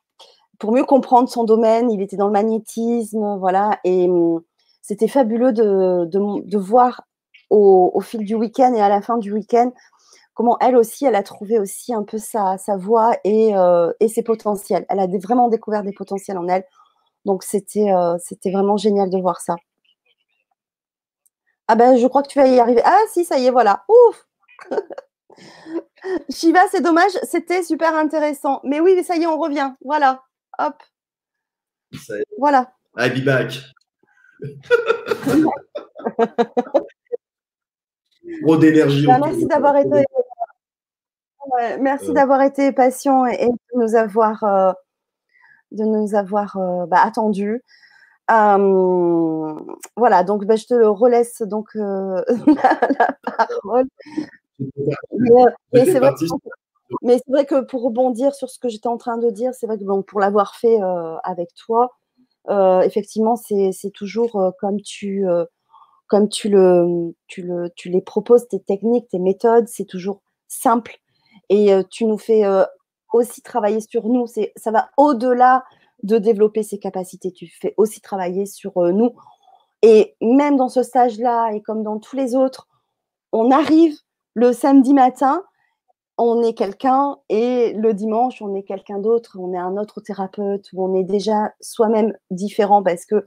Pour mieux comprendre son domaine. Il était dans le magnétisme, voilà. Et hum, c'était fabuleux de, de, voir au, fil du week-end et à la fin du week-end comment elle aussi, elle a trouvé aussi un peu sa, sa voix et, euh, et, ses potentiels. Elle a vraiment découvert des potentiels en elle. Donc c'était euh, c'était vraiment génial de voir ça. Ah ben je crois que tu vas y arriver. Ah si, ça y est, voilà. Ouf <laughs> Shiva, c'est dommage, c'était super intéressant. Mais oui, ça y est, on revient. Voilà. Hop. Voilà. I'll be back. <laughs> Trop d'énergie. Bah, merci d'avoir été. merci euh. d'avoir été patient et, de nous avoir, euh, de nous avoir euh, bah, attendu. voilà, donc bah, je te relaisse donc <laughs> la, parole. Mais, c'est vrai. Mais c'est vrai que pour rebondir sur ce que j'étais en train de dire, c'est vrai que pour l'avoir fait euh, avec toi, euh, effectivement, c'est toujours euh, comme tu comme tu le, tu le tu les proposes tes techniques, tes méthodes, c'est toujours simple et tu nous fais aussi travailler sur nous. C'est ça va au-delà de développer ses capacités. Tu fais aussi travailler sur nous. Et même dans ce stage-là et comme dans tous les autres, on arrive le samedi matin on est quelqu'un et le dimanche, on est quelqu'un d'autre, on est un autre thérapeute ou on est déjà soi-même différent parce que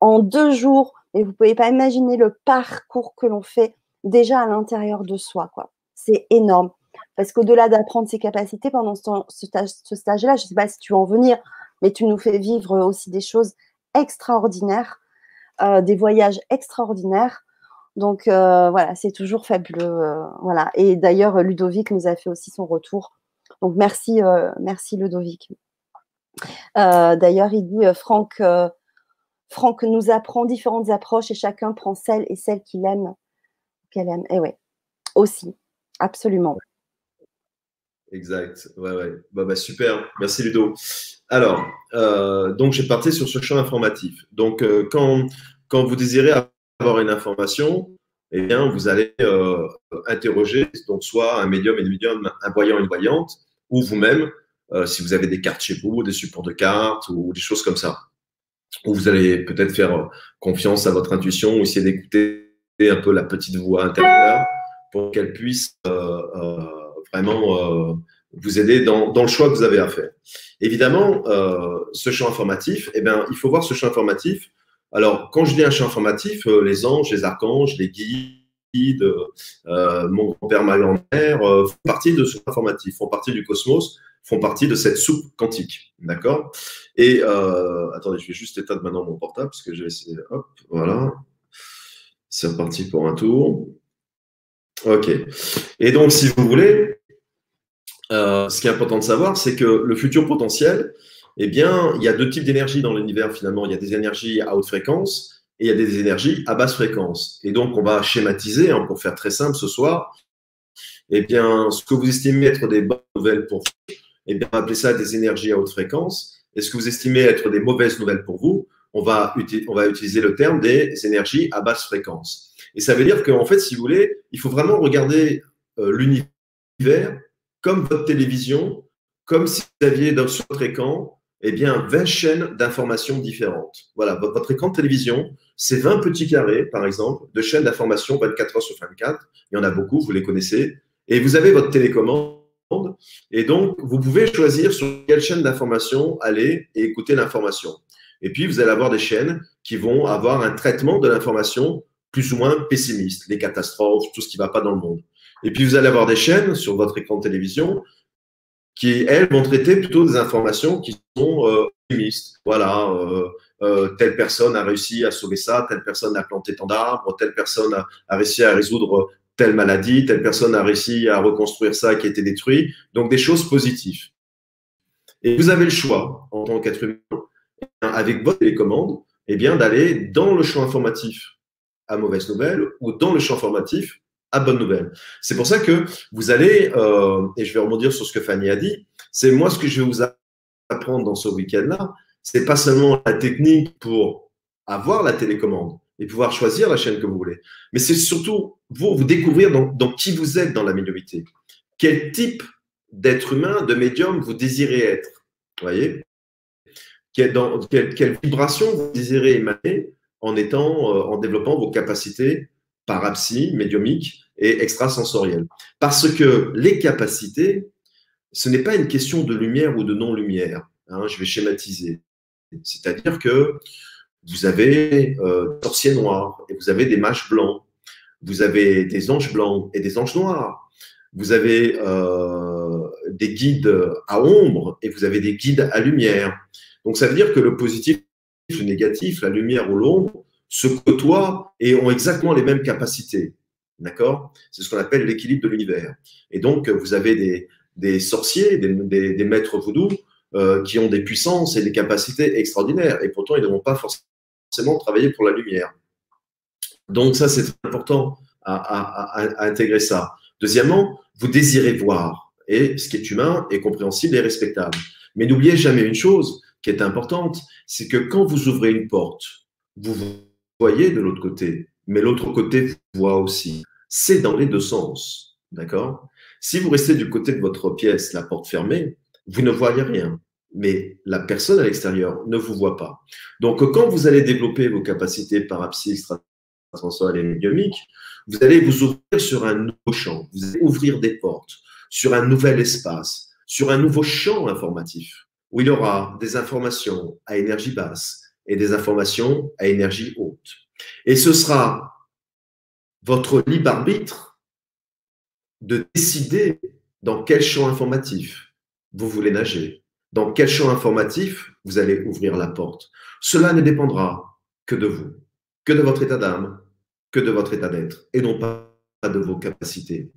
en deux jours, et vous pouvez pas imaginer le parcours que l'on fait déjà à l'intérieur de soi, quoi. C'est énorme. Parce qu'au-delà d'apprendre ses capacités pendant ce, stage-là, je ne sais pas si tu veux en venir, mais tu nous fais vivre aussi des choses extraordinaires, euh, des voyages extraordinaires. Donc euh, voilà, c'est toujours fabuleux. Euh, voilà. Et d'ailleurs, Ludovic nous a fait aussi son retour. Donc merci, euh, merci Ludovic. d'ailleurs, il dit Franck, Franck nous apprend différentes approches et chacun prend celle et celle qu'il aime, qu'elle aime. Et ouais, aussi, absolument. Exact. Ouais, ouais. Bah, super. Merci Ludo. Alors, donc j'ai parti sur ce champ informatif. Donc, quand, quand vous désirez avoir une information, eh bien, vous allez euh, interroger donc soit un médium et une médium, un voyant et une voyante, ou vous-même, euh, si vous avez des cartes chez vous, des supports de cartes ou des choses comme ça. Ou vous allez peut-être faire euh, confiance à votre intuition ou essayer d'écouter un peu la petite voix intérieure pour qu'elle puisse vraiment vous aider dans, dans, le choix que vous avez à faire. Évidemment, ce champ informatif, eh bien, il faut voir ce champ informatif alors, quand je dis un champ informatif, euh, les anges, les archanges, les guides, euh, mon grand-père, ma grand-mère euh, font partie de ce champ informatif, font partie du cosmos, font partie de cette soupe quantique. D'accord? Et attendez, je vais juste éteindre maintenant mon portable parce que je vais essayer. Hop, voilà. C'est reparti pour un tour. OK. Et donc, si vous voulez, ce qui est important de savoir, c'est que le futur potentiel, eh bien, il y a deux types d'énergie dans l'univers finalement. Il y a des énergies à haute fréquence et il y a des énergies à basse fréquence. Et donc, on va schématiser, hein, pour faire très simple ce soir, eh bien, ce que vous estimez être des bonnes nouvelles pour vous, eh bien, on va appeler ça des énergies à haute fréquence. Et ce que vous estimez être des mauvaises nouvelles pour vous, on va, on va utiliser le terme des énergies à basse fréquence. Et ça veut dire qu'en fait, si vous voulez, il faut vraiment regarder euh, l'univers comme votre télévision, comme si vous aviez dans, votre écran eh bien, 20 chaînes d'informations différentes. Voilà, votre écran de télévision, c'est 20 petits carrés, par exemple, de chaînes d'informations 24 heures sur 24. Il y en a beaucoup, vous les connaissez. Et vous avez votre télécommande. Et donc, vous pouvez choisir sur quelle chaîne d'information aller et écouter l'information. Et puis, vous allez avoir des chaînes qui vont avoir un traitement de l'information plus ou moins pessimiste, les catastrophes, tout ce qui ne va pas dans le monde. Et puis, vous allez avoir des chaînes sur votre écran de télévision qui, elles, vont traiter plutôt des informations qui sont euh, optimistes. Voilà, euh, euh, telle personne a réussi à sauver ça, telle personne a planté tant d'arbres, telle personne a, réussi à résoudre telle maladie, telle personne a réussi à reconstruire ça qui a été détruit. Donc, des choses positives. Et vous avez le choix, en tant qu'être humain, avec votre télécommande, eh bien, d'aller dans le champ informatif à mauvaise nouvelle ou dans le champ informatif à bonne nouvelle. C'est pour ça que vous allez, euh, et je vais rebondir sur ce que Fanny a dit, c'est moi ce que je vais vous apprendre dans ce week-end-là, c'est pas seulement la technique pour avoir la télécommande et pouvoir choisir la chaîne que vous voulez, mais c'est surtout vous, vous découvrir dans, qui vous êtes dans la médiumité. Quel type d'être humain, de médium vous désirez être. Voyez? Quelle, vibration vous désirez émaner en, étant, euh, en développant vos capacités parapsy, médiumiques et extrasensorielles. Parce que les capacités, ce n'est pas une question de lumière ou de non-lumière. Hein, je vais schématiser. C'est-à-dire que vous avez euh, sorciers noirs et vous avez des mages blancs. Vous avez des anges blancs et des anges noirs. Vous avez euh, des guides à ombre et vous avez des guides à lumière. Donc ça veut dire que le positif le négatif, la lumière ou l'ombre, se côtoient et ont exactement les mêmes capacités. D'accord? C'est ce qu'on appelle l'équilibre de l'univers. Et donc, vous avez des, des sorciers, des, des, maîtres voodoo euh, qui ont des puissances et des capacités extraordinaires. Et pourtant, ils ne vont pas forcément travailler pour la lumière. Donc, ça, c'est important à, à, à, à, intégrer ça. Deuxièmement, vous désirez voir. Et ce qui est humain est compréhensible et respectable. Mais n'oubliez jamais une chose, qui est importante, c'est que quand vous ouvrez une porte, vous voyez de l'autre côté, mais l'autre côté voit aussi. C'est dans les deux sens. D'accord? Si vous restez du côté de votre pièce, la porte fermée, vous ne voyez rien. Mais la personne à l'extérieur ne vous voit pas. Donc, quand vous allez développer vos capacités parapsy, extrasensorielles et médiumiques, vous allez vous ouvrir sur un nouveau champ. Vous allez ouvrir des portes sur un nouvel espace, sur un nouveau champ informatif où il y aura des informations à énergie basse et des informations à énergie haute. Et ce sera votre libre arbitre de décider dans quel champ informatif vous voulez nager, dans quel champ informatif vous allez ouvrir la porte. Cela ne dépendra que de vous, que de votre état d'âme, que de votre état d'être, et non pas de vos capacités.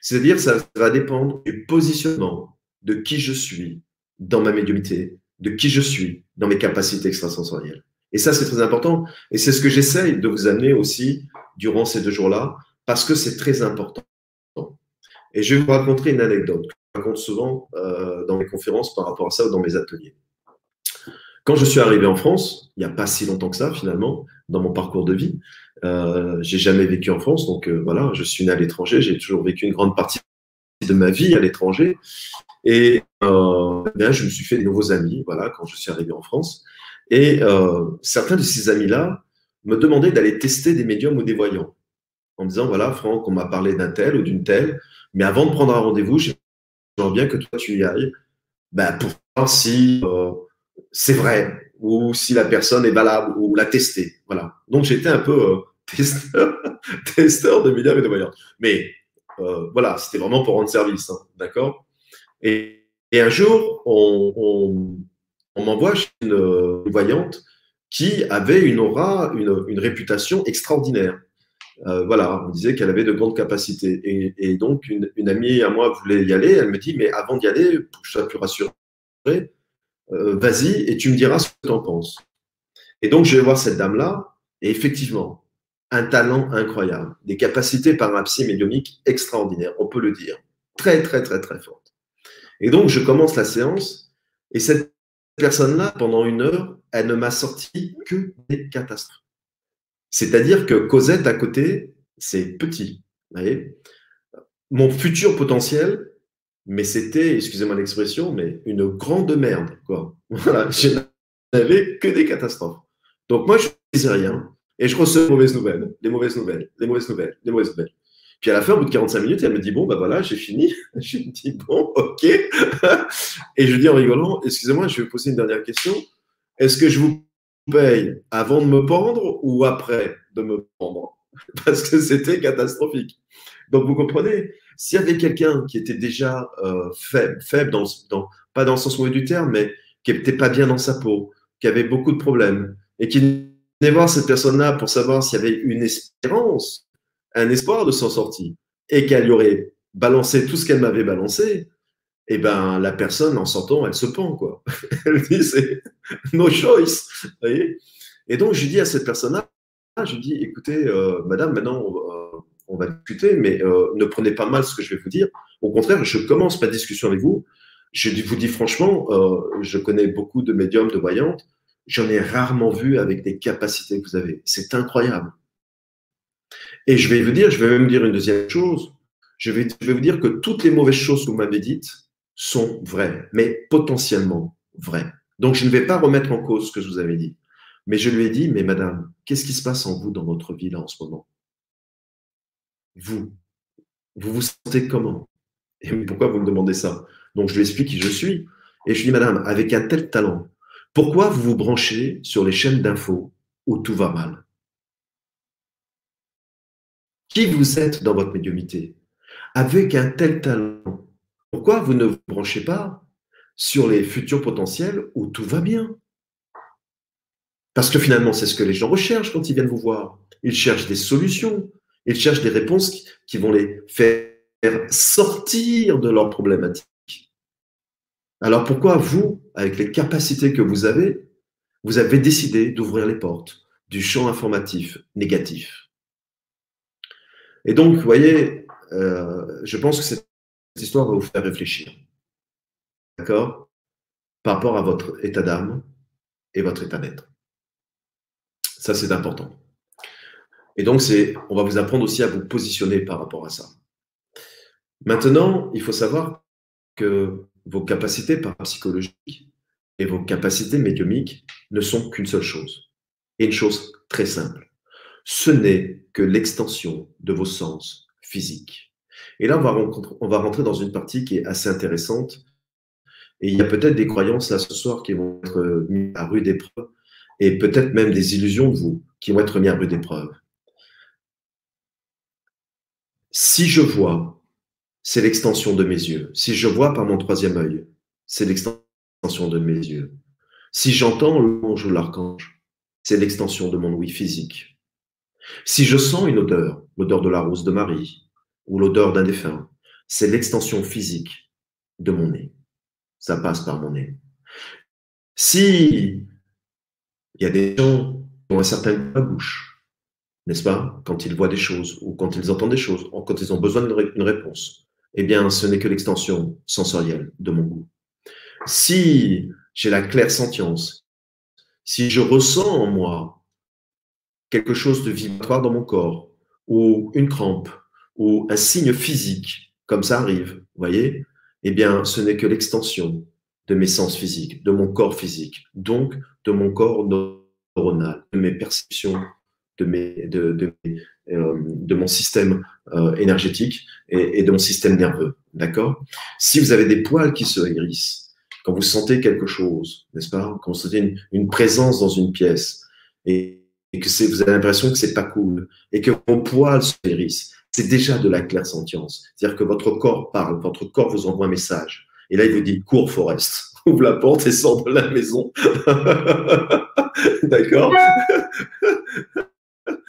C'est-à-dire, ça va dépendre du positionnement de qui je suis, dans ma médiumité, de qui je suis, dans mes capacités extrasensorielles. Et ça, c'est très important. Et c'est ce que j'essaye de vous amener aussi durant ces deux jours-là, parce que c'est très important. Et je vais vous raconter une anecdote que je raconte souvent euh, dans mes conférences par rapport à ça ou dans mes ateliers. Quand je suis arrivé en France, il n'y a pas si longtemps que ça finalement, dans mon parcours de vie, euh, j'ai jamais vécu en France, donc euh, voilà, je suis né à l'étranger, j'ai toujours vécu une grande partie de ma vie à l'étranger. Et euh, ben, je me suis fait des nouveaux amis, voilà, quand je suis arrivé en France. Et euh, certains de ces amis-là me demandaient d'aller tester des médiums ou des voyants, en me disant voilà, Franck, on m'a parlé d'un tel ou d'une telle, mais avant de prendre un rendez-vous, j'aimerais bien que toi tu y ailles, ben, pour voir si euh, c'est vrai ou si la personne est valable ou la tester. Voilà. Donc j'étais un peu <laughs> testeur, testeur de médiums et de voyants. Mais euh, voilà, c'était vraiment pour rendre service, hein, d'accord? Et, un jour, on, on, on m'envoie chez une, voyante qui avait une aura, une, réputation extraordinaire. Euh, voilà, on disait qu'elle avait de grandes capacités. Et, donc, une, amie à moi voulait y aller. Elle me dit, mais avant d'y aller, pour que je sois plus rassuré, euh, vas-y et tu me diras ce que tu en penses. Et donc, je vais voir cette dame-là. Et effectivement, un talent incroyable, des capacités parapsie médiumiques extraordinaires, on peut le dire, très très très très fortes. Et donc je commence la séance et cette personne-là, pendant une heure, elle ne m'a sorti que des catastrophes. C'est-à-dire que Cosette à côté, c'est petit. Vous voyez Mon futur potentiel, mais c'était, excusez-moi l'expression, mais une grande merde. Quoi. <laughs> Voilà, je n'avais que des catastrophes. Donc moi, je ne disais rien. Et je reçois les mauvaises nouvelles, les mauvaises nouvelles, les mauvaises nouvelles, les mauvaises nouvelles. Puis à la fin, au bout de 45 minutes, elle me dit Bon, ben voilà, j'ai fini. je me dis Bon, ok. <laughs> et je dis en rigolant Excusez-moi, je vais vous poser une dernière question. Est-ce que je vous paye avant de me pendre ou après de me pendre? <laughs> Parce que c'était catastrophique. Donc, vous comprenez, s'il y avait quelqu'un qui était déjà euh, faible, faible dans, pas dans le sens mauvais du terme, mais qui n'était pas bien dans sa peau, qui avait beaucoup de problèmes, et qui voir cette personne-là pour savoir s'il y avait une espérance, un espoir de s'en sortir, et qu'elle lui aurait balancé tout ce qu'elle m'avait balancé, et eh ben la personne en sortant, elle se pend quoi. <laughs> elle dit c'est <laughs> no choice. Et donc je dis à cette personne-là, je dis écoutez, euh, madame, maintenant on va, discuter, mais euh, ne prenez pas mal ce que je vais vous dire. Au contraire, je commence ma discussion avec vous. Je vous dis franchement, euh, je connais beaucoup de médiums, de voyantes. J'en ai rarement vu avec des capacités que vous avez. C'est incroyable. Et je vais vous dire, je vais même dire une deuxième chose. Je vais, je vais vous dire que toutes les mauvaises choses que vous m'avez dites, sont vraies, mais potentiellement vraies. Donc, je ne vais pas remettre en cause ce que je vous avais dit. Mais je lui ai dit, mais madame, qu'est-ce qui se passe en vous dans votre vie là en ce moment? Vous, vous vous sentez comment? Et pourquoi vous me demandez ça? Donc, je lui explique qui je suis. Et je lui dis, madame, avec un tel talent, pourquoi vous vous branchez sur les chaînes d'infos où tout va mal? Qui vous êtes dans votre médiumité Avec un tel talent, pourquoi vous ne vous branchez pas sur les futurs potentiels où tout va bien? Parce que finalement, c'est ce que les gens recherchent quand ils viennent vous voir. Ils cherchent des solutions, ils cherchent des réponses qui vont les faire sortir de leurs problématiques. Alors pourquoi vous, avec les capacités que vous avez, vous avez décidé d'ouvrir les portes du champ informatif négatif? Et donc, vous voyez, euh, je pense que cette histoire va vous faire réfléchir. D'accord? Par rapport à votre état d'âme et votre état d'être. Ça, c'est important. Et donc, c'est, on va vous apprendre aussi à vous positionner par rapport à ça. Maintenant, il faut savoir que vos capacités parapsychologiques et vos capacités médiumiques ne sont qu'une seule chose. Et une chose très simple. Ce n'est que l'extension de vos sens physiques. Et là, on va, on va rentrer dans une partie qui est assez intéressante. Et il y a peut-être des croyances là ce soir qui vont être mises à rude épreuve et peut-être même des illusions de vous qui vont être mises à rude épreuve. Si je vois, c'est l'extension de mes yeux. Si je vois par mon troisième œil, c'est l'extension de mes yeux. Si j'entends l'ange ou l'archange, c'est l'extension de mon ouïe physique. Si je sens une odeur, l'odeur de la rose de Marie, ou l'odeur d'un défunt. C'est l'extension physique de mon nez. Ça passe par mon nez. Si il y a des gens qui ont un certain goût bouche, n'est-ce pas, quand ils voient des choses ou quand ils entendent des choses, quand ils ont besoin d'une réponse, eh bien, ce n'est que l'extension sensorielle de mon goût. Si j'ai la claire sentience, si je ressens en moi quelque chose de vibratoire dans mon corps, ou une crampe, ou un signe physique, comme ça arrive, vous voyez, eh bien, ce n'est que l'extension de mes sens physiques, de mon corps physique, donc de mon corps neuronal, de mes perceptions, de, mes, de, de, euh, de mon système euh, énergétique et, de mon système nerveux. D'accord? Si vous avez des poils qui se hérissent, quand vous sentez quelque chose, n'est-ce pas? Quand vous sentez une, une, présence dans une pièce et, et que vous avez l'impression que c'est pas cool et que vos poils se hérissent, c'est déjà de la clairsentience. C'est-à-dire que votre corps parle, votre corps vous envoie un message. Et là, il vous dit, cours, Forest. <laughs> Ouvre la porte et sors de la maison. <laughs> D'accord? <laughs>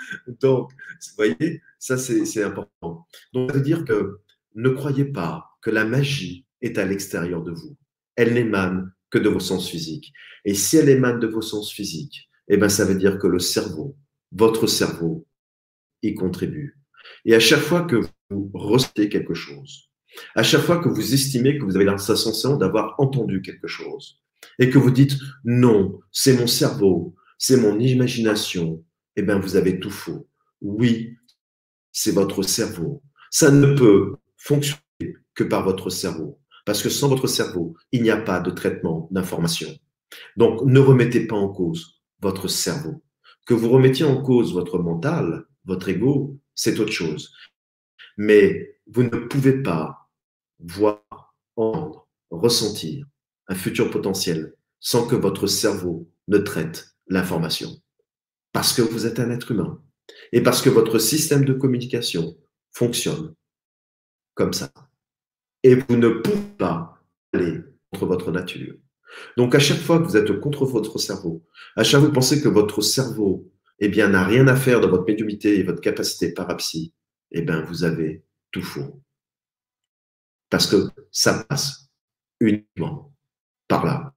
<laughs> Donc, vous voyez, ça, c'est important. Donc, ça veut dire que ne croyez pas que la magie est à l'extérieur de vous. Elle n'émane que de vos sens physiques. Et si elle émane de vos sens physiques, eh bien, ça veut dire que le cerveau, votre cerveau, y contribue. Et à chaque fois que vous ressentez quelque chose, à chaque fois que vous estimez que vous avez la d'avoir entendu quelque chose, et que vous dites non, c'est mon cerveau, c'est mon imagination, eh bien vous avez tout faux. Oui, c'est votre cerveau. Ça ne peut fonctionner que par votre cerveau. Parce que sans votre cerveau, il n'y a pas de traitement d'information. Donc, ne remettez pas en cause votre cerveau. Que vous remettiez en cause votre mental, votre ego, c'est autre chose. Mais vous ne pouvez pas voir, entendre, ressentir un futur potentiel sans que votre cerveau ne traite l'information. Parce que vous êtes un être humain. Et parce que votre système de communication fonctionne comme ça. Et vous ne pouvez pas aller contre votre nature. Donc à chaque fois que vous êtes contre votre cerveau, à chaque fois que vous pensez que votre cerveau eh bien, n'a rien à faire dans votre médiumité et votre capacité parapsie, eh bien, vous avez tout faux. Parce que ça passe uniquement par là.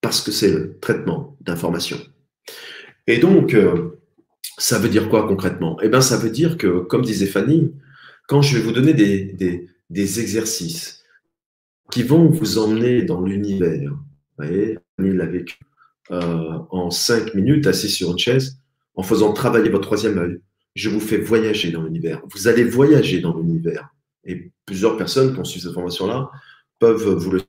Parce que c'est le traitement d'information. Et donc, euh, ça veut dire quoi concrètement? Eh bien, ça veut dire que, comme disait Fanny, quand je vais vous donner des, exercices qui vont vous emmener dans l'univers, vous voyez, Fanny l'a vécu euh, en cinq minutes, assis sur une chaise, en faisant travailler votre troisième œil, je vous fais voyager dans l'univers. Vous allez voyager dans l'univers. Et plusieurs personnes qui ont suivi cette formation-là peuvent vous le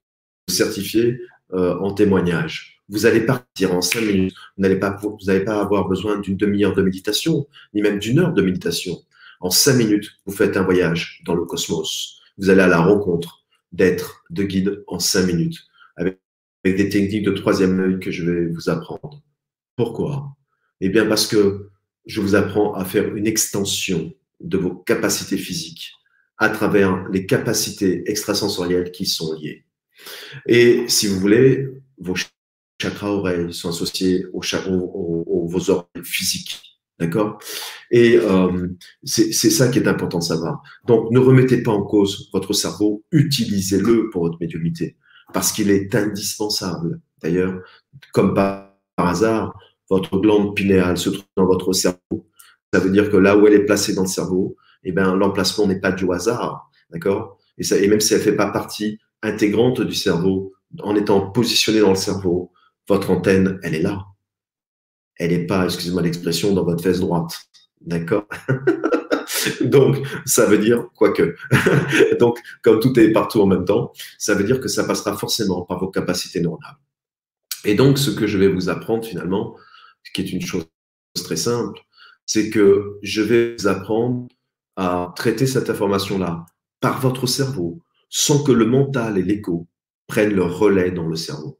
certifier euh, en témoignage. Vous allez partir en cinq minutes. Vous n'allez pas, vous n'allez pas avoir besoin d'une demi-heure de méditation, ni même d'une heure de méditation. En cinq minutes, vous faites un voyage dans le cosmos. Vous allez à la rencontre d'êtres, de guides en cinq minutes, avec, avec des techniques de troisième œil que je vais vous apprendre. Pourquoi? Eh bien, parce que je vous apprends à faire une extension de vos capacités physiques à travers les capacités extrasensorielles qui sont liées. Et si vous voulez, vos chakras oreilles sont associés aux, aux, vos oreilles physiques. D'accord? Et euh, c'est ça qui est important de savoir. Donc, ne remettez pas en cause votre cerveau, utilisez-le pour votre médiumnité, parce qu'il est indispensable. D'ailleurs, comme par hasard, votre glande pinéale se trouve dans votre cerveau. Ça veut dire que là où elle est placée dans le cerveau, eh ben, l'emplacement n'est pas du hasard. D'accord? Et, et même si elle ne fait pas partie intégrante du cerveau, en étant positionnée dans le cerveau, votre antenne, elle est là. Elle n'est pas, excusez-moi l'expression, dans votre fesse droite. D'accord? <laughs> Donc, ça veut dire, quoique, <laughs> donc, comme tout est partout en même temps, ça veut dire que ça passera forcément par vos capacités neuronales. Et donc, ce que je vais vous apprendre finalement, qui est une chose très simple, c'est que je vais vous apprendre à traiter cette information-là par votre cerveau, sans que le mental et l'écho prennent le relais dans le cerveau.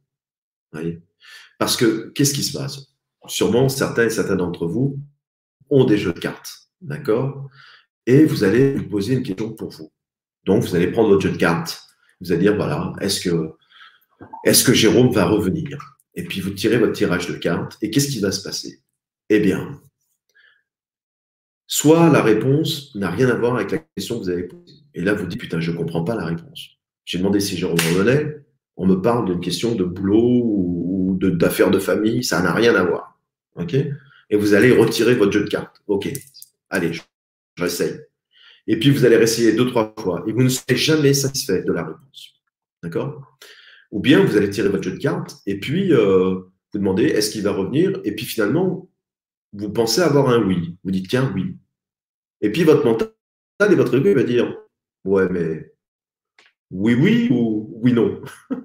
Parce que qu'est-ce qui se passe? Sûrement, certains et certains d'entre vous ont des jeux de cartes, d'accord? Et vous allez vous poser une question pour vous. Donc, vous allez prendre votre jeu de cartes. Vous allez dire, voilà, est-ce que, est-ce que Jérôme va revenir? Et puis, vous tirez votre tirage de cartes. Et qu'est-ce qui va se passer? Eh bien, soit la réponse n'a rien à voir avec la question que vous avez posée. Et là, vous dites, putain, je ne comprends pas la réponse. J'ai demandé si Jérôme revenait. On me parle d'une question de boulot ou d'affaires de, famille. Ça n'a rien à voir. OK? Et vous allez retirer votre jeu de cartes. OK? Allez, j'essaye. Et puis, vous allez réessayer deux, trois fois. Et vous ne serez jamais satisfait de la réponse. D'accord? Ou bien, vous allez tirer votre jeu de cartes. Et puis, euh, vous demandez, est-ce qu'il va revenir? Et puis, finalement, vous pensez avoir un oui. Vous dites, tiens, oui. Et puis, votre mental et votre ego va dire, Ouais, mais oui, oui ou oui, non? <laughs>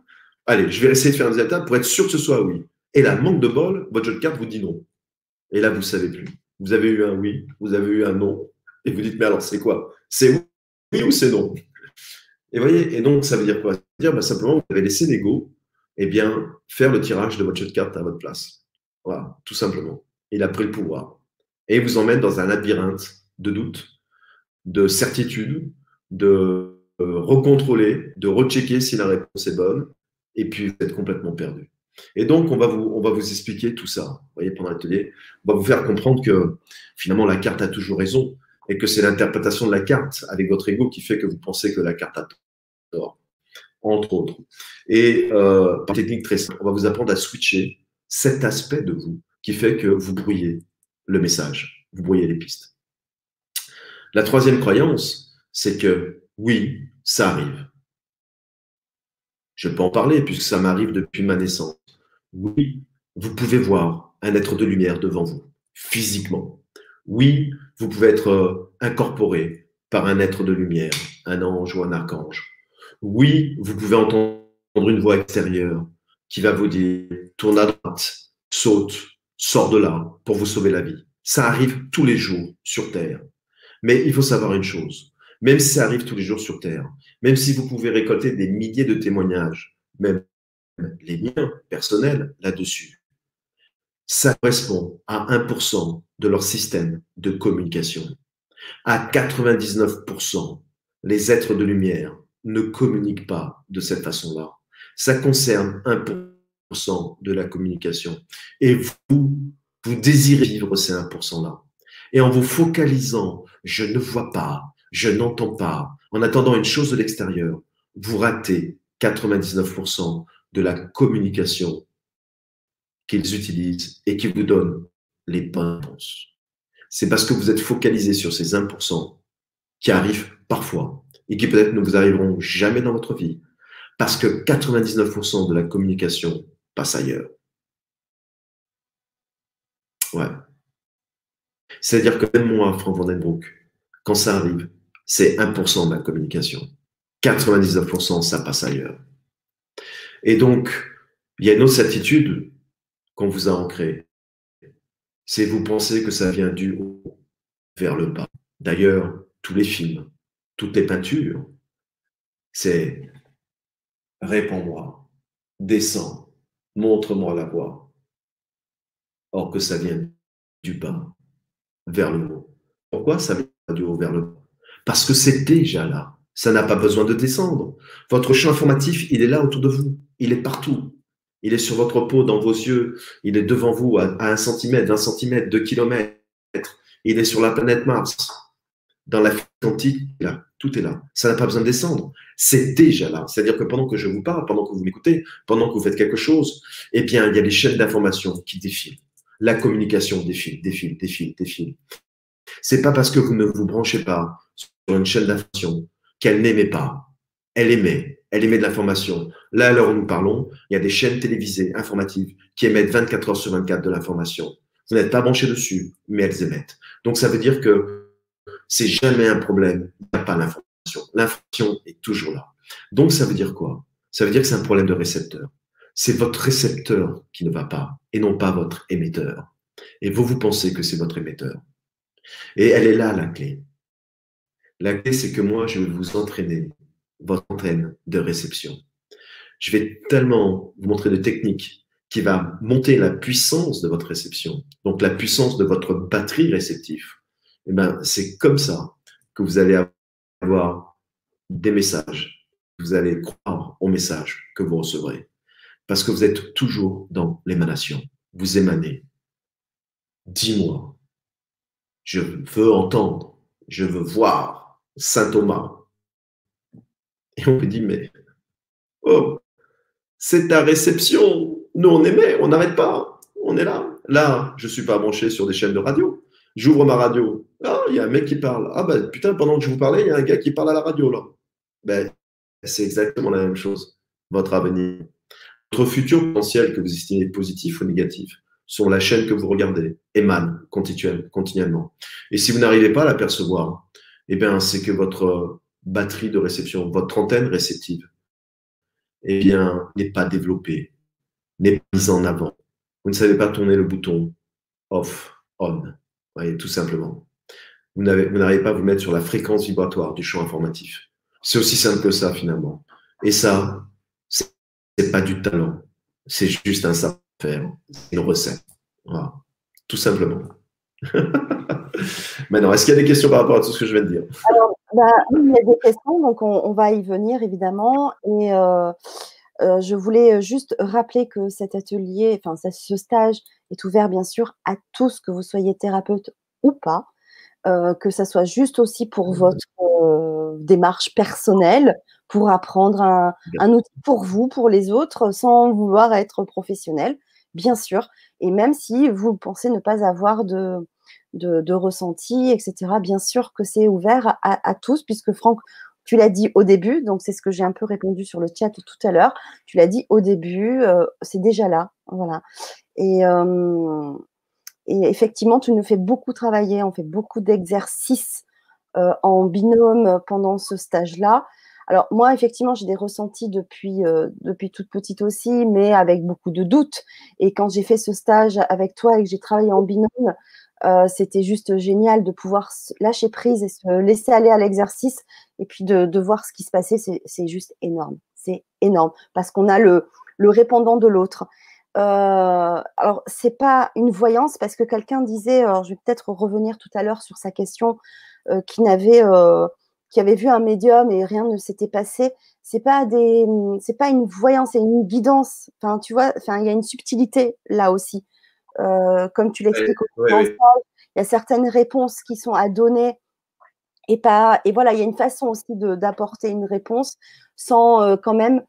Allez, je vais essayer de faire un deuxième pour être sûr que ce soit oui. Et là, manque de bol, votre jeu de cartes vous dit non. Et là, vous ne savez plus. Vous avez eu un oui, vous avez eu un non. Et vous dites, mais alors, c'est quoi? C'est oui ou c'est non? Et voyez, et donc, ça veut dire quoi? Ça veut dire bah, simplement, vous avez laissé l'ego eh faire le tirage de votre jeu de cartes à votre place. Voilà, tout simplement. Il a pris le pouvoir. Et il vous emmène dans un labyrinthe de doutes, de certitudes, de euh, recontrôler, de rechecker si la réponse est bonne, et puis vous êtes complètement perdu. Et donc, on va vous, on va vous expliquer tout ça, vous voyez, pendant l'atelier. On va vous faire comprendre que finalement, la carte a toujours raison, et que c'est l'interprétation de la carte avec votre ego qui fait que vous pensez que la carte a tort, entre autres. Et euh, par technique très simple, on va vous apprendre à switcher cet aspect de vous qui fait que vous brouillez le message, vous brouillez les pistes. La troisième croyance, c'est que oui, ça arrive. Je peux en parler puisque ça m'arrive depuis ma naissance. Oui, vous pouvez voir un être de lumière devant vous, physiquement. Oui, vous pouvez être euh, incorporé par un être de lumière, un ange ou un archange. Oui, vous pouvez entendre une voix extérieure qui va vous dire tourne à droite, saute, sors de là pour vous sauver la vie. Ça arrive tous les jours sur Terre. Mais il faut savoir une chose, même si ça arrive tous les jours sur Terre, même si vous pouvez récolter des milliers de témoignages, même les miens personnels là-dessus, ça correspond à 1% de leur système de communication. À 99%, les êtres de lumière ne communiquent pas de cette façon-là. Ça concerne 1% de la communication. Et vous, vous désirez vivre ces 1%-là. Et en vous focalisant, je ne vois pas, je n'entends pas, en attendant une chose de l'extérieur, vous ratez 99% de la communication qu'ils utilisent et qui vous donnent les bonnes. C'est parce que vous êtes focalisé sur ces 1% qui arrivent parfois et qui peut-être ne vous arriveront jamais dans votre vie parce que 99% de la communication passe ailleurs. Ouais. C'est-à-dire que même moi, Franck Vandenbroek, quand ça arrive, c'est 1% de ma communication. 99%, ça passe ailleurs. Et donc, il y a une autre attitude qu'on vous a ancrée. C'est vous pensez que ça vient du haut vers le bas. D'ailleurs, tous les films, toutes les peintures, c'est réponds-moi, descends, montre-moi la voie. Or que ça vient du bas vers le haut. Pourquoi ça vient du haut vers le bas? Parce que c'est déjà là. Ça n'a pas besoin de descendre. Votre champ informatif, il est là autour de vous. Il est partout. Il est sur votre peau, dans vos yeux. Il est devant vous à, un centimètre, un centimètre, deux kilomètres. Il est sur la planète Mars. Dans la quantique, tout est là. Ça n'a pas besoin de descendre. C'est déjà là. C'est-à-dire que pendant que je vous parle, pendant que vous m'écoutez, pendant que vous faites quelque chose, eh bien, il y a des chaînes d'information qui défilent. La communication défile, défile, défile, défile. C'est pas parce que vous ne vous branchez pas sur une chaîne d'information qu'elle n'aimait pas. Elle aimait, elle émet de l'information. Là, à l'heure où nous parlons, il y a des chaînes télévisées informatives qui émettent 24 heures sur 24 de l'information. Vous n'êtes pas branché dessus, mais elles émettent. Donc, ça veut dire que c'est jamais un problème. Il n'y a pas l'information. L'information est toujours là. Donc, ça veut dire quoi? Ça veut dire que c'est un problème de récepteur. C'est votre récepteur qui ne va pas et non pas votre émetteur. Et vous, vous pensez que c'est votre émetteur. Et elle est là, la clé. La clé, c'est que moi, je vais vous entraîner votre antenne de réception. Je vais tellement vous montrer des techniques qui va monter la puissance de votre réception, donc la puissance de votre batterie réceptive. Et eh ben, c'est comme ça que vous allez avoir des messages. Vous allez croire aux messages que vous recevrez. Parce que vous êtes toujours dans l'émanation. Vous émanez. Dis-moi. Je veux entendre. Je veux voir Saint Thomas. Et on me dit, mais oh, c'est ta réception. Nous, on aimait, on n'arrête pas. On est là. Là, je ne suis pas branché sur des chaînes de radio. J'ouvre ma radio. Ah, il y a un mec qui parle. Ah, ben putain, pendant que je vous parlais, il y a un gars qui parle à la radio, là. Ben, c'est exactement la même chose. Votre avenir. Votre futur potentiel que vous estimez positif ou négatif sur la chaîne que vous regardez émane continuellement. Et si vous n'arrivez pas à l'apercevoir, eh bien, c'est que votre batterie de réception, votre antenne réceptive, eh bien, n'est pas développée, n'est pas mise en avant. Vous ne savez pas tourner le bouton off, on, voyez, tout simplement. Vous n'arrivez pas à vous mettre sur la fréquence vibratoire du champ informatif. C'est aussi simple que ça, finalement. Et ça, c'est pas du talent. C'est juste un savoir-faire, une recette. Voilà. Tout simplement. <laughs> <laughs> Maintenant, est-ce qu'il y a des questions par rapport à tout ce que je viens de dire? Alors, bah, il y a des questions, donc on, va y venir évidemment. Et euh, euh, je voulais juste rappeler que cet atelier, enfin ce stage est ouvert bien sûr à tous, que vous soyez thérapeute ou pas, euh, que ça soit juste aussi pour mmh. votre démarche personnelle, pour apprendre un, un, outil pour vous, pour les autres, sans vouloir être professionnel, bien sûr. Et même si vous pensez ne pas avoir de, de, ressenti, etc. Bien sûr que c'est ouvert à, tous, puisque Franck, tu l'as dit au début, donc c'est ce que j'ai un peu répondu sur le chat tout à l'heure. Tu l'as dit au début, euh, c'est déjà là, voilà. Et, euh, et, effectivement, tu nous fais beaucoup travailler, on fait beaucoup d'exercices euh, en binôme pendant ce stage-là. Alors moi, effectivement, j'ai des ressentis depuis, depuis toute petite aussi, mais avec beaucoup de doutes. Et quand j'ai fait ce stage avec toi et que j'ai travaillé en binôme, euh, c'était juste génial de pouvoir lâcher prise et se laisser aller à l'exercice et puis de, voir ce qui se passait. C'est juste énorme. C'est énorme parce qu'on a le, le répondant de l'autre. Euh, alors, c'est pas une voyance parce que quelqu'un disait, alors je vais peut-être revenir tout à l'heure sur sa question, euh, qui n'avait, euh, avait vu un médium et rien ne s'était passé. C'est pas pas une voyance, c'est une guidance. Enfin, tu vois, enfin, il y a une subtilité là aussi, comme tu l'expliques. Ouais, ouais. Il y a certaines réponses qui sont à donner et pas, et voilà, il y a une façon aussi d'apporter une réponse sans euh, quand même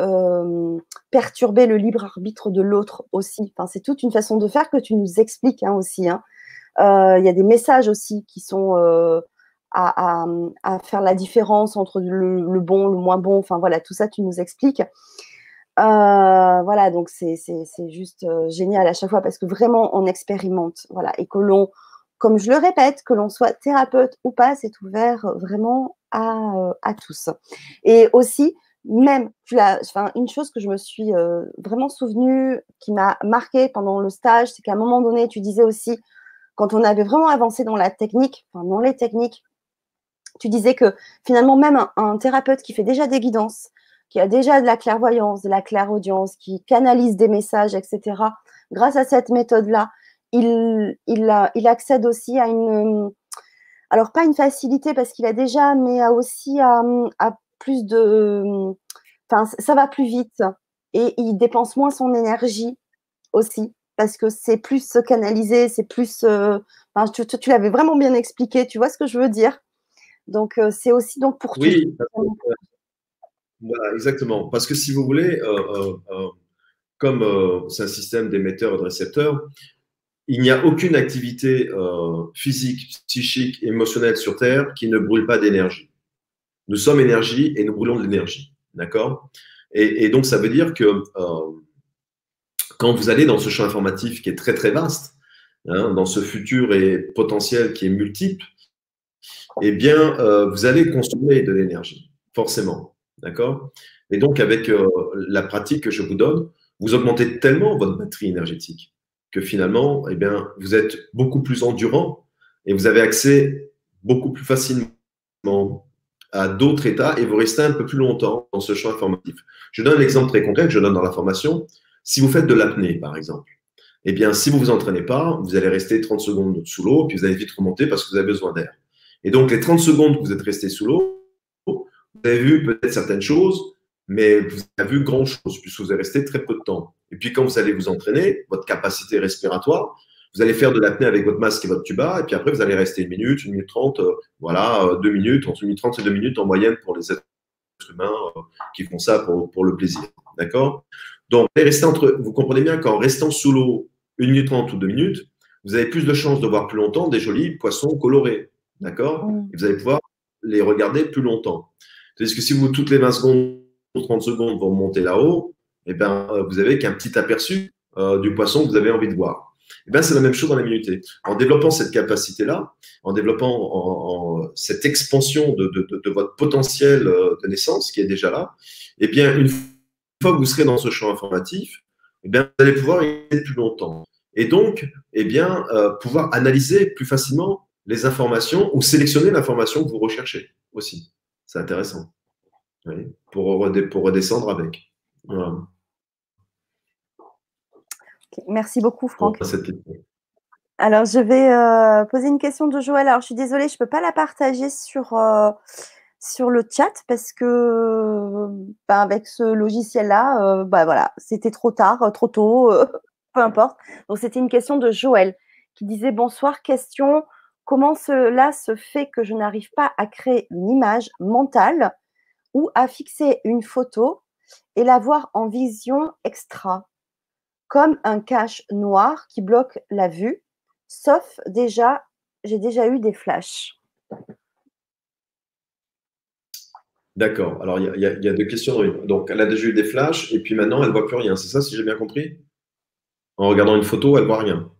euh, perturber le libre arbitre de l'autre aussi. Enfin, c'est toute une façon de faire que tu nous expliques hein, aussi. Hein. Euh, il y a des messages aussi qui sont euh, à, à, à, faire la différence entre le, le, bon, le moins bon. Enfin voilà, tout ça tu nous expliques. Euh, voilà, donc c'est juste euh, génial à chaque fois parce que vraiment on expérimente. Voilà, et que l'on, comme je le répète, que l'on soit thérapeute ou pas, c'est ouvert vraiment à, euh, à tous. Et aussi, même, tu enfin, une chose que je me suis vraiment souvenue, qui m'a marqué pendant le stage, c'est qu'à un moment donné, tu disais aussi, quand on avait vraiment avancé dans la technique, enfin, dans les techniques, tu disais que finalement, même un, thérapeute qui fait déjà des guidances, qui a déjà de la clairvoyance, de la clairaudience, qui canalise des messages, etc., grâce à cette méthode-là, il, il, a, il accède aussi à une, alors pas une facilité parce qu'il a déjà, mais a aussi à, à plus de. Enfin, ça va plus vite et il dépense moins son énergie aussi parce que c'est plus canalisé, c'est plus. Euh, enfin, tu, tu, tu l'avais vraiment bien expliqué, tu vois ce que je veux dire? Donc, euh, c'est aussi donc pour oui, tout. Voilà, exactement. Parce que si vous voulez, euh, euh comme euh, c'est un système d'émetteurs et de récepteurs, il n'y a aucune activité physique, psychique, émotionnelle sur Terre qui ne brûle pas d'énergie. Nous sommes énergie et nous brûlons de l'énergie. D'accord? Et, donc, ça veut dire que quand vous allez dans ce champ informatif qui est très, très vaste, hein, dans ce futur et potentiel qui est multiple, eh bien, vous allez consommer de l'énergie, forcément. D'accord? Et donc, avec euh, la pratique que je vous donne, vous augmentez tellement votre batterie énergétique que finalement, eh bien, vous êtes beaucoup plus endurant et vous avez accès beaucoup plus facilement à d'autres états et vous restez un peu plus longtemps dans ce champ informatif. Je donne un exemple très concret que je donne dans la formation. Si vous faites de l'apnée, par exemple, eh bien, si vous vous entraînez pas, vous allez rester 30 secondes sous l'eau, puis vous allez vite remonter parce que vous avez besoin d'air. Et donc, les 30 secondes que vous êtes resté sous l'eau, vous avez vu peut-être certaines choses, mais vous avez vu grand-chose puisque vous avez resté très peu de temps. Et puis, quand vous allez vous entraîner, votre capacité respiratoire, vous allez faire de l'apnée avec votre masque et votre tuba, et puis après, vous allez rester une minute, une minute trente, euh, voilà, euh, deux minutes, entre une minute trente et deux minutes en moyenne pour les êtres humains euh, qui font ça pour, pour le plaisir. D'accord? Donc, rester entre, vous comprenez bien qu'en restant sous l'eau une minute trente ou deux minutes, vous avez plus de chances de voir plus longtemps des jolis poissons colorés. D'accord? Mmh. Vous allez pouvoir les regarder plus longtemps. Tandis que si vous, toutes les 20 secondes, 30 secondes, vous remontez là-haut, eh ben, vous avez qu'un petit aperçu euh, du poisson que vous avez envie de voir. Eh bien, c'est la même chose dans l'immunité. En développant cette capacité-là, en développant en, en cette expansion de, de, de, votre potentiel euh, de naissance qui est déjà là, eh bien, une fois que vous serez dans ce champ informatif, eh bien, vous allez pouvoir y être plus longtemps. Et donc, eh bien, euh, pouvoir analyser plus facilement les informations ou sélectionner l'information que vous recherchez aussi. C'est intéressant. Oui, pour, pour redescendre avec. Voilà. Merci beaucoup, Franck. Alors, je vais euh, poser une question de Joël. Alors, je suis désolée, je ne peux pas la partager sur, euh, sur le chat parce que bah, avec ce logiciel-là, euh, bah, voilà, c'était trop tard, trop tôt, <laughs> peu importe. Donc, c'était une question de Joël qui disait Bonsoir, question comment cela se fait que je n'arrive pas à créer une image mentale ou à fixer une photo et la voir en vision extra comme un cache noir qui bloque la vue, sauf déjà, j'ai déjà eu des flashs. D'accord. Alors, il y, y, a deux questions. Donc, elle a déjà eu des flashs et puis maintenant, elle ne voit plus rien. C'est ça, si j'ai bien compris? En regardant une photo, elle ne voit rien.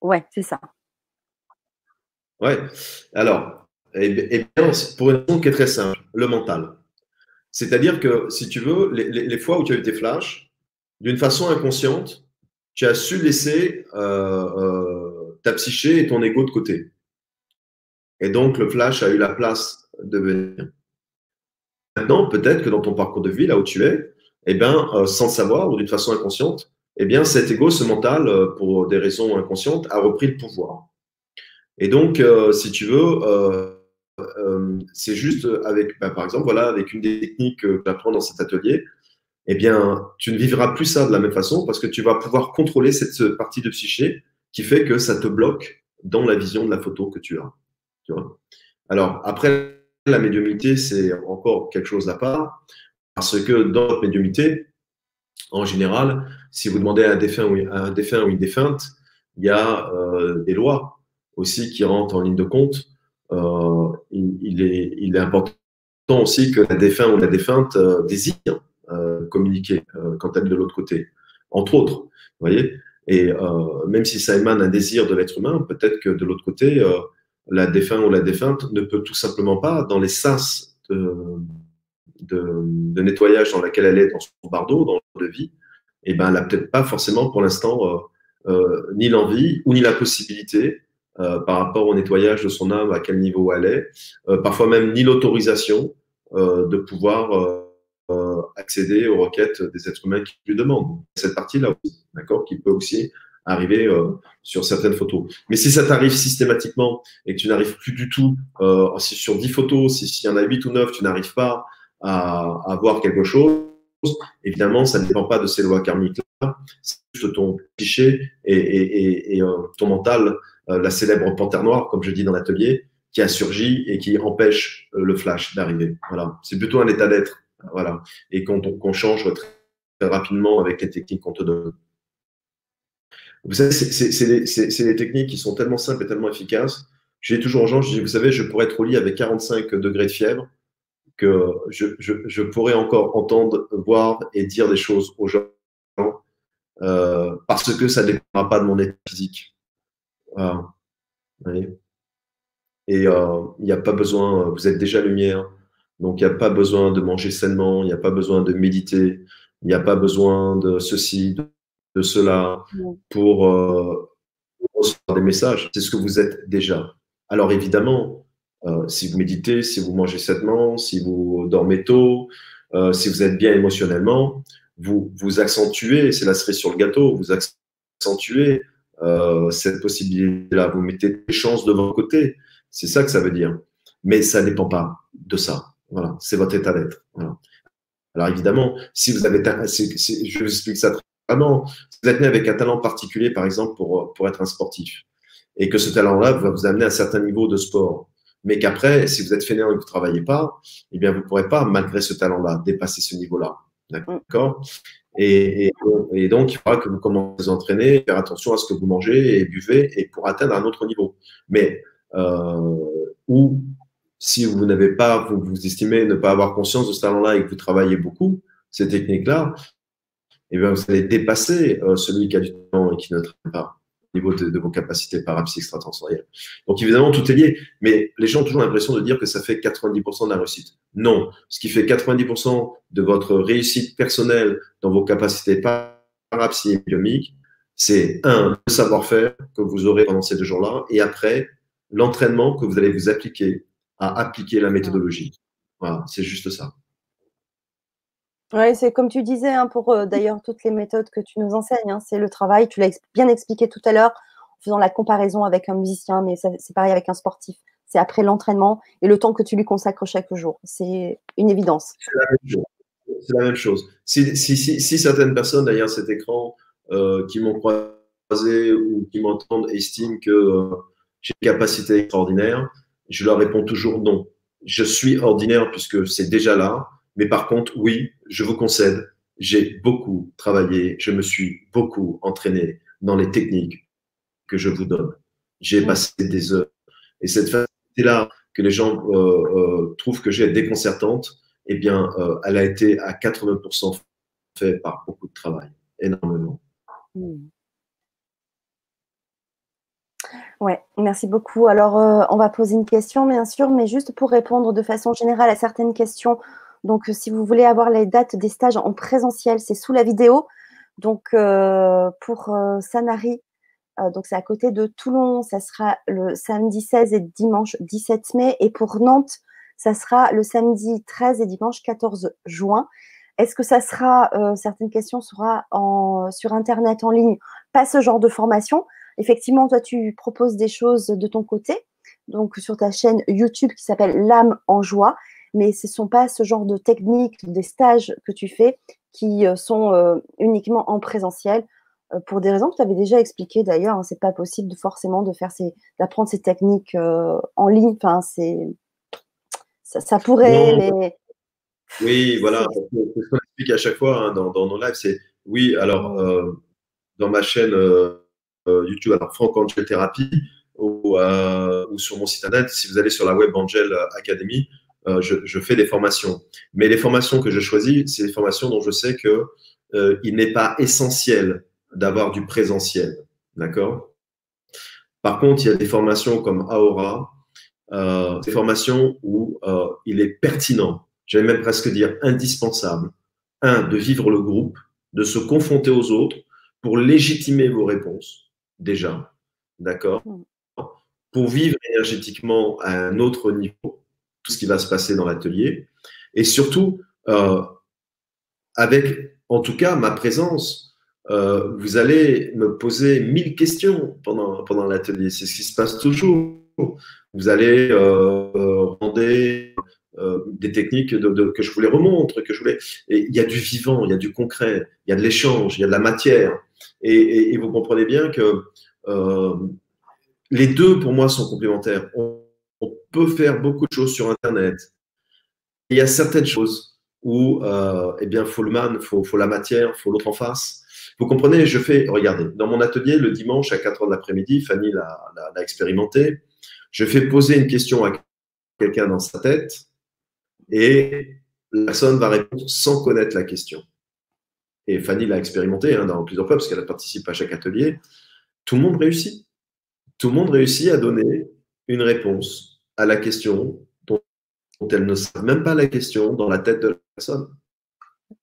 Ouais, c'est ça. Ouais. Alors, eh bien, pour une raison qui est très simple, le mental. C'est-à-dire que, si tu veux, les, fois où tu as eu tes flashs, d'une façon inconsciente, tu as su laisser euh, euh, ta psyché et ton ego de côté. Et donc, le flash a eu la place de venir. Maintenant, peut-être que dans ton parcours de vie, là où tu es, eh bien, sans le savoir ou d'une façon inconsciente, eh bien, cet ego, ce mental, pour des raisons inconscientes, a repris le pouvoir. Et donc, si tu veux, c'est juste avec, bah, par exemple, voilà, avec une des techniques que tu apprends dans cet atelier, eh bien, tu ne vivras plus ça de la même façon parce que tu vas pouvoir contrôler cette partie de psyché qui fait que ça te bloque dans la vision de la photo que tu as. Alors, après, la médiumité, c'est encore quelque chose à part parce que dans votre médiumité, en général, si vous demandez à un défunt ou, un défunt ou une défunte, il y a euh, des lois aussi qui rentrent en ligne de compte. Euh, il, est, important aussi que la défunt ou la défunte euh, désire euh, communiquer quand elle est de l'autre côté, entre autres. Voyez Et même si ça émane un désir de l'être humain, peut-être que de l'autre côté, la défunte ou la défunte ne peut tout simplement pas, dans les sas de, nettoyage dans laquelle elle est, dans son bardeau, dans le de vie, et eh ben, elle n'a peut-être pas forcément pour l'instant ni l'envie ou ni la possibilité euh, par rapport au nettoyage de son âme, à quel niveau elle est, euh, parfois même ni l'autorisation de pouvoir euh, accéder aux requêtes des êtres humains qui lui demandent. Cette partie-là aussi, d'accord, qui peut aussi arriver euh, sur certaines photos. Mais si ça t'arrive systématiquement et que tu n'arrives plus du tout, euh, si sur 10 photos, s'il y en a 8 ou 9, tu n'arrives pas à, à, voir quelque chose, évidemment, ça ne dépend pas de ces lois karmiques-là, c'est juste ton cliché et, et, et, et euh, ton mental, euh, la célèbre panthère noire, comme je dis dans l'atelier, qui a surgi et qui empêche le flash d'arriver. Voilà, c'est plutôt un état d'être. Voilà. Et qu'on change très, rapidement avec les techniques qu'on te donne. C'est des techniques qui sont tellement simples et tellement efficaces. J'ai toujours aux gens, je dis, vous savez, je pourrais être au lit avec 45 degrés de fièvre, que je, je, pourrais encore entendre, voir et dire des choses aux gens euh, parce que ça ne dépendra pas de mon état physique. Et euh, il n'y a pas besoin, vous êtes déjà lumière, donc, il n'y a pas besoin de manger sainement, il n'y a pas besoin de méditer, il n'y a pas besoin de ceci, de, cela pour euh, recevoir des messages. C'est ce que vous êtes déjà. Alors, évidemment, euh, si vous méditez, si vous mangez sainement, si vous dormez tôt, euh, si vous êtes bien émotionnellement, vous, vous accentuez, c'est la cerise sur le gâteau, vous accentuez cette possibilité-là. Vous mettez des chances de votre côté. C'est ça que ça veut dire. Mais ça ne dépend pas de ça. Voilà, c'est votre état d'être. Alors évidemment, si vous avez, je vous explique ça très vraiment, si vous êtes né avec un talent particulier, par exemple, pour, pour être un sportif, et que ce talent-là va vous amener à un certain niveau de sport, mais qu'après, si vous êtes fainéant et que vous ne travaillez pas, eh bien, vous ne pourrez pas, malgré ce talent-là, dépasser ce niveau-là. D'accord? Et, donc, il faudra que vous commencez à vous entraîner, faire attention à ce que vous mangez et buvez, et pour atteindre un autre niveau. Mais euh, où si vous n'avez pas, vous, vous estimez ne pas avoir conscience de ce talent-là et que vous travaillez beaucoup, ces techniques-là, eh bien, vous allez dépasser euh, celui qui a du temps et qui ne travaille pas niveau de, vos capacités parapsychiques extraterritoriales. Donc, évidemment, tout est lié, mais les gens ont toujours l'impression de dire que ça fait 90% de la réussite. Non, ce qui fait 90% de votre réussite personnelle dans vos capacités biomiques, c'est un, le savoir-faire que vous aurez pendant ces deux jours-là, et après, l'entraînement que vous allez vous appliquer à appliquer la méthodologie. Voilà, c'est juste ça. Oui, c'est comme tu disais, hein, pour euh, d'ailleurs toutes les méthodes que tu nous enseignes, hein, c'est le travail, tu l'as bien expliqué tout à l'heure en faisant la comparaison avec un musicien, mais c'est pareil avec un sportif. C'est après l'entraînement et le temps que tu lui consacres chaque jour. C'est une évidence. C'est la même chose. Chose. Si, si, si, certaines personnes derrière cet écran euh, qui m'ont croisé ou qui m'entendent estiment que euh, j'ai une capacité extraordinaire, je leur réponds toujours non. Je suis ordinaire puisque c'est déjà là, mais par contre, oui, je vous concède, j'ai beaucoup travaillé, je me suis beaucoup entraîné dans les techniques que je vous donne. J'ai passé des heures. Et cette facilité-là que les gens euh, euh, trouvent que j'ai déconcertante, eh bien, euh, elle a été à 80% faite par beaucoup de travail, énormément. Hmm. Oui, merci beaucoup. Alors, on va poser une question, bien sûr, mais juste pour répondre de façon générale à certaines questions. Donc, euh, si vous voulez avoir les dates des stages en présentiel, c'est sous la vidéo. Donc, euh, pour Sanary, donc c'est à côté de Toulon, ça sera le samedi 16 et dimanche 17 mai. Et pour Nantes, ça sera le samedi 13 et dimanche 14 juin. Est-ce que ça sera, euh, certaines questions sera sur Internet en ligne, pas ce genre de formation. Effectivement, toi, tu proposes des choses de ton côté, donc sur ta chaîne YouTube qui s'appelle L'âme en joie, mais ce ne sont pas ce genre de techniques, des stages que tu fais qui euh, sont euh, uniquement en présentiel. Pour des raisons que tu avais déjà expliquées d'ailleurs, hein, c'est pas possible de, forcément de faire ces, d'apprendre ces techniques en ligne. Enfin, c'est ça, pourrait, mais oui, voilà. Ce qu'on explique à chaque fois hein, dans, nos lives, c'est oui, alors euh, dans ma chaîne euh, euh, YouTube, alors Franck Angel Thérapie, ou, sur mon site internet, si vous allez sur la web Angel Academy, je, fais des formations. Mais les formations que je choisis, c'est des formations dont je sais que il n'est pas essentiel d'avoir du présentiel. D'accord? Par contre, il y a des formations comme Aura, des formations où il est pertinent j'allais même presque dire indispensable, un, de vivre le groupe, de se confronter aux autres pour légitimer vos réponses, déjà, d'accord? Mm. Pour vivre énergétiquement à un autre niveau, ce qui va se passer dans l'atelier, et surtout, euh, avec, en tout cas, ma présence, euh, vous allez me poser mille questions pendant, pendant l'atelier. C'est ce qui se passe toujours. Vous allez euh, rendre euh, des techniques que je voulais remontre, que je voulais. Et il y a du vivant, il y a du concret, il y a de l'échange, il y a de la matière. Et, vous comprenez bien que les deux, pour moi, sont complémentaires. Peut faire beaucoup de choses sur Internet. Il y a certaines choses où, euh, eh bien, faut le man, faut, faut la matière, faut l'autre en face. Vous comprenez, je fais, regardez, dans mon atelier, le dimanche à 4 heures de l'après-midi, Fanny l'a expérimenté, je fais poser une question à quelqu'un dans sa tête, et la personne va répondre sans connaître la question. Et Fanny l'a expérimenté hein, dans plusieurs fois parce qu'elle participe à chaque atelier. Tout le monde réussit. Tout le monde réussit à donner une réponse à la question dont, elle ne sait même pas la question dans la tête de la personne.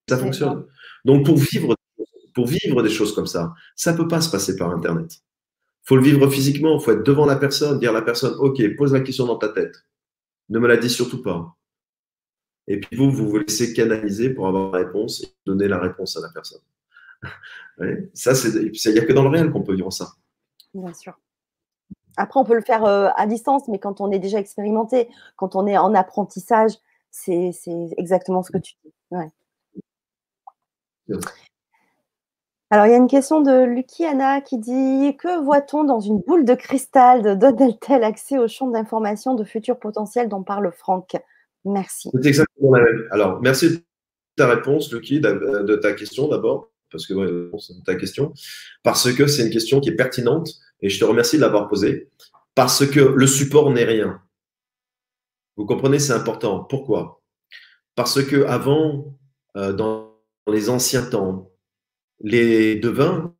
Ça fonctionne. Donc pour vivre, pour vivre des choses comme ça, ça ne peut pas se passer par Internet. Il faut le vivre physiquement, il faut être devant la personne, dire à la personne, OK, pose la question dans ta tête. Ne me la dis surtout pas. Et puis vous, vous vous laissez canaliser pour avoir la réponse et donner la réponse à la personne. <laughs> ça, il n'y a que dans le réel qu'on peut vivre ça. Bien sûr. Après, on peut le faire euh, à distance, mais quand on est déjà expérimenté, quand on est en apprentissage, c'est exactement ce que tu dis. Alors, il y a une question de Lucky Anna qui dit Que voit-on dans une boule de cristal? Donne-t-elle accès au champ d'information de futurs potentiels dont parle Franck? Merci. C'est exactement la même. Alors, merci de ta réponse, Lucky, de ta question d'abord, parce que ouais, ta question, parce que c'est une question qui est pertinente et je te remercie de l'avoir posée, parce que le support n'est rien. Vous comprenez, c'est important. Pourquoi? Parce que avant, euh, dans les anciens temps, les devins,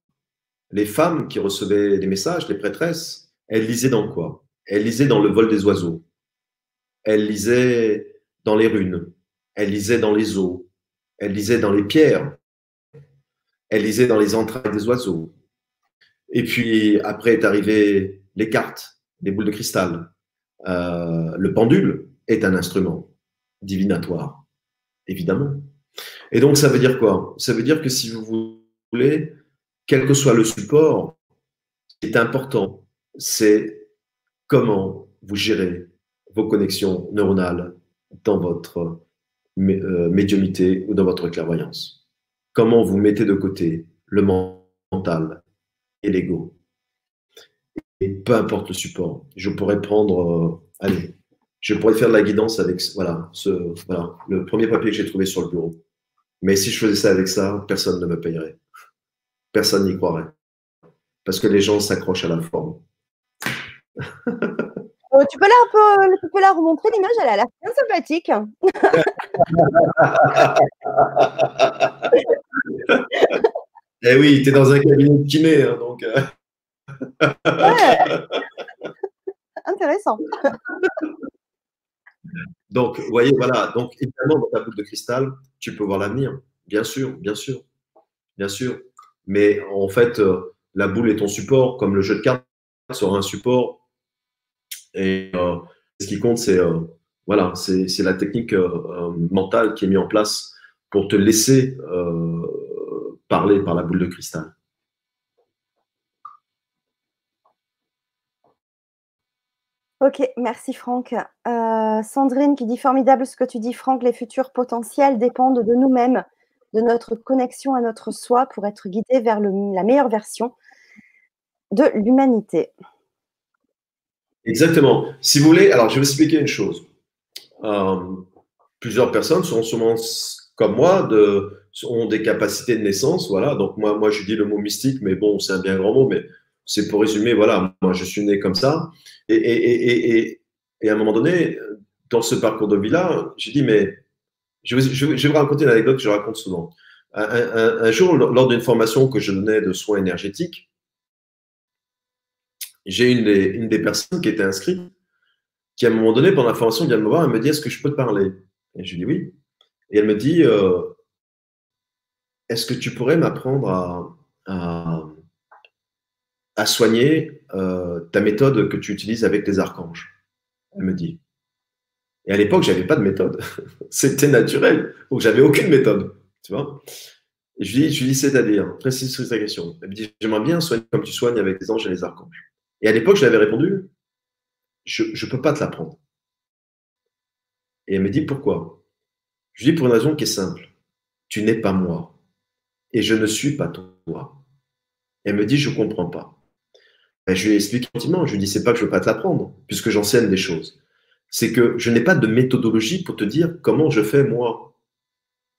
les femmes qui recevaient des messages, les prêtresses, elles lisaient dans quoi? Elles lisaient dans le vol des oiseaux. Elles lisaient dans les runes, elle lisait dans les eaux, elle lisait dans les pierres, elle lisait dans les entrailles des oiseaux. Et puis après est arrivé les cartes, les boules de cristal. Euh, le pendule est un instrument divinatoire, évidemment. Et donc ça veut dire quoi? Ça veut dire que si vous voulez, quel que soit le support, ce qui est important, c'est comment vous gérez vos connexions neuronales dans votre euh, médiumité ou dans votre clairvoyance. Comment vous mettez de côté le mental et l'ego. Et peu importe le support, je pourrais prendre, euh, allez, je pourrais faire de la guidance avec voilà, ce, voilà, le premier papier que j'ai trouvé sur le bureau. Mais si je faisais ça avec ça, personne ne me payerait. Personne n'y croirait. Parce que les gens s'accrochent à la forme. <laughs> Euh, tu, peux la, peu, tu peux la remontrer l'image, elle a l'air bien sympathique. <laughs> <laughs> eh oui, tu es dans un cabinet de kiné, hein, donc. Euh. ouais. Intéressant. Donc, vous voyez, voilà. Donc, évidemment, dans ta boule de cristal, tu peux voir l'avenir. Bien sûr, bien sûr. Bien sûr. Mais en fait, euh, la boule est ton support, comme le jeu de cartes sera un support et euh, ce qui compte, c'est euh, voilà, c'est la technique mentale qui est mise en place pour te laisser parler par la boule de cristal. Ok, merci Franck. Euh, Sandrine qui dit formidable ce que tu dis Franck, les futurs potentiels dépendent de nous-mêmes, de notre connexion à notre soi pour être guidés vers la meilleure version de l'humanité. Exactement. Si vous voulez, alors je vais vous expliquer une chose. Euh, plusieurs personnes sont souvent comme moi, ont des capacités de naissance, voilà. Donc moi, moi, je dis le mot mystique, mais bon, c'est un bien grand mot, mais c'est pour résumer, voilà, moi, je suis né comme ça. Et, et, et, et, à un moment donné, dans ce parcours de vie-là, j'ai dit, mais je vais, vous raconter une anecdote que je raconte souvent. Un, jour, lors d'une formation que je donnais de soins énergétiques, j'ai une une des personnes qui était inscrite, qui à un moment donné, pendant la formation, vient me voir et me dit, est-ce que je peux te parler? Et je lui dis oui. Et elle me dit, euh, est-ce que tu pourrais m'apprendre à, soigner euh, ta méthode que tu utilises avec les archanges? Elle me dit. Et à l'époque, je n'avais pas de méthode. <laughs> C'était naturel. Donc, j'avais aucune méthode. Tu vois? Je lui dis, c'est-à-dire, précise ta question. Elle me dit, j'aimerais bien soigner comme tu soignes avec les anges et les archanges. Et à l'époque, je lui avais répondu, je ne peux pas te l'apprendre. Et elle me dit, pourquoi? Je lui dis, pour une raison qui est simple. Tu n'es pas moi et je ne suis pas toi. Elle me dit, je ne comprends pas. Ben, je lui explique gentiment, je lui dis, c'est pas que je ne veux pas te l'apprendre, puisque j'enseigne des choses. C'est que je n'ai pas de méthodologie pour te dire comment je fais moi.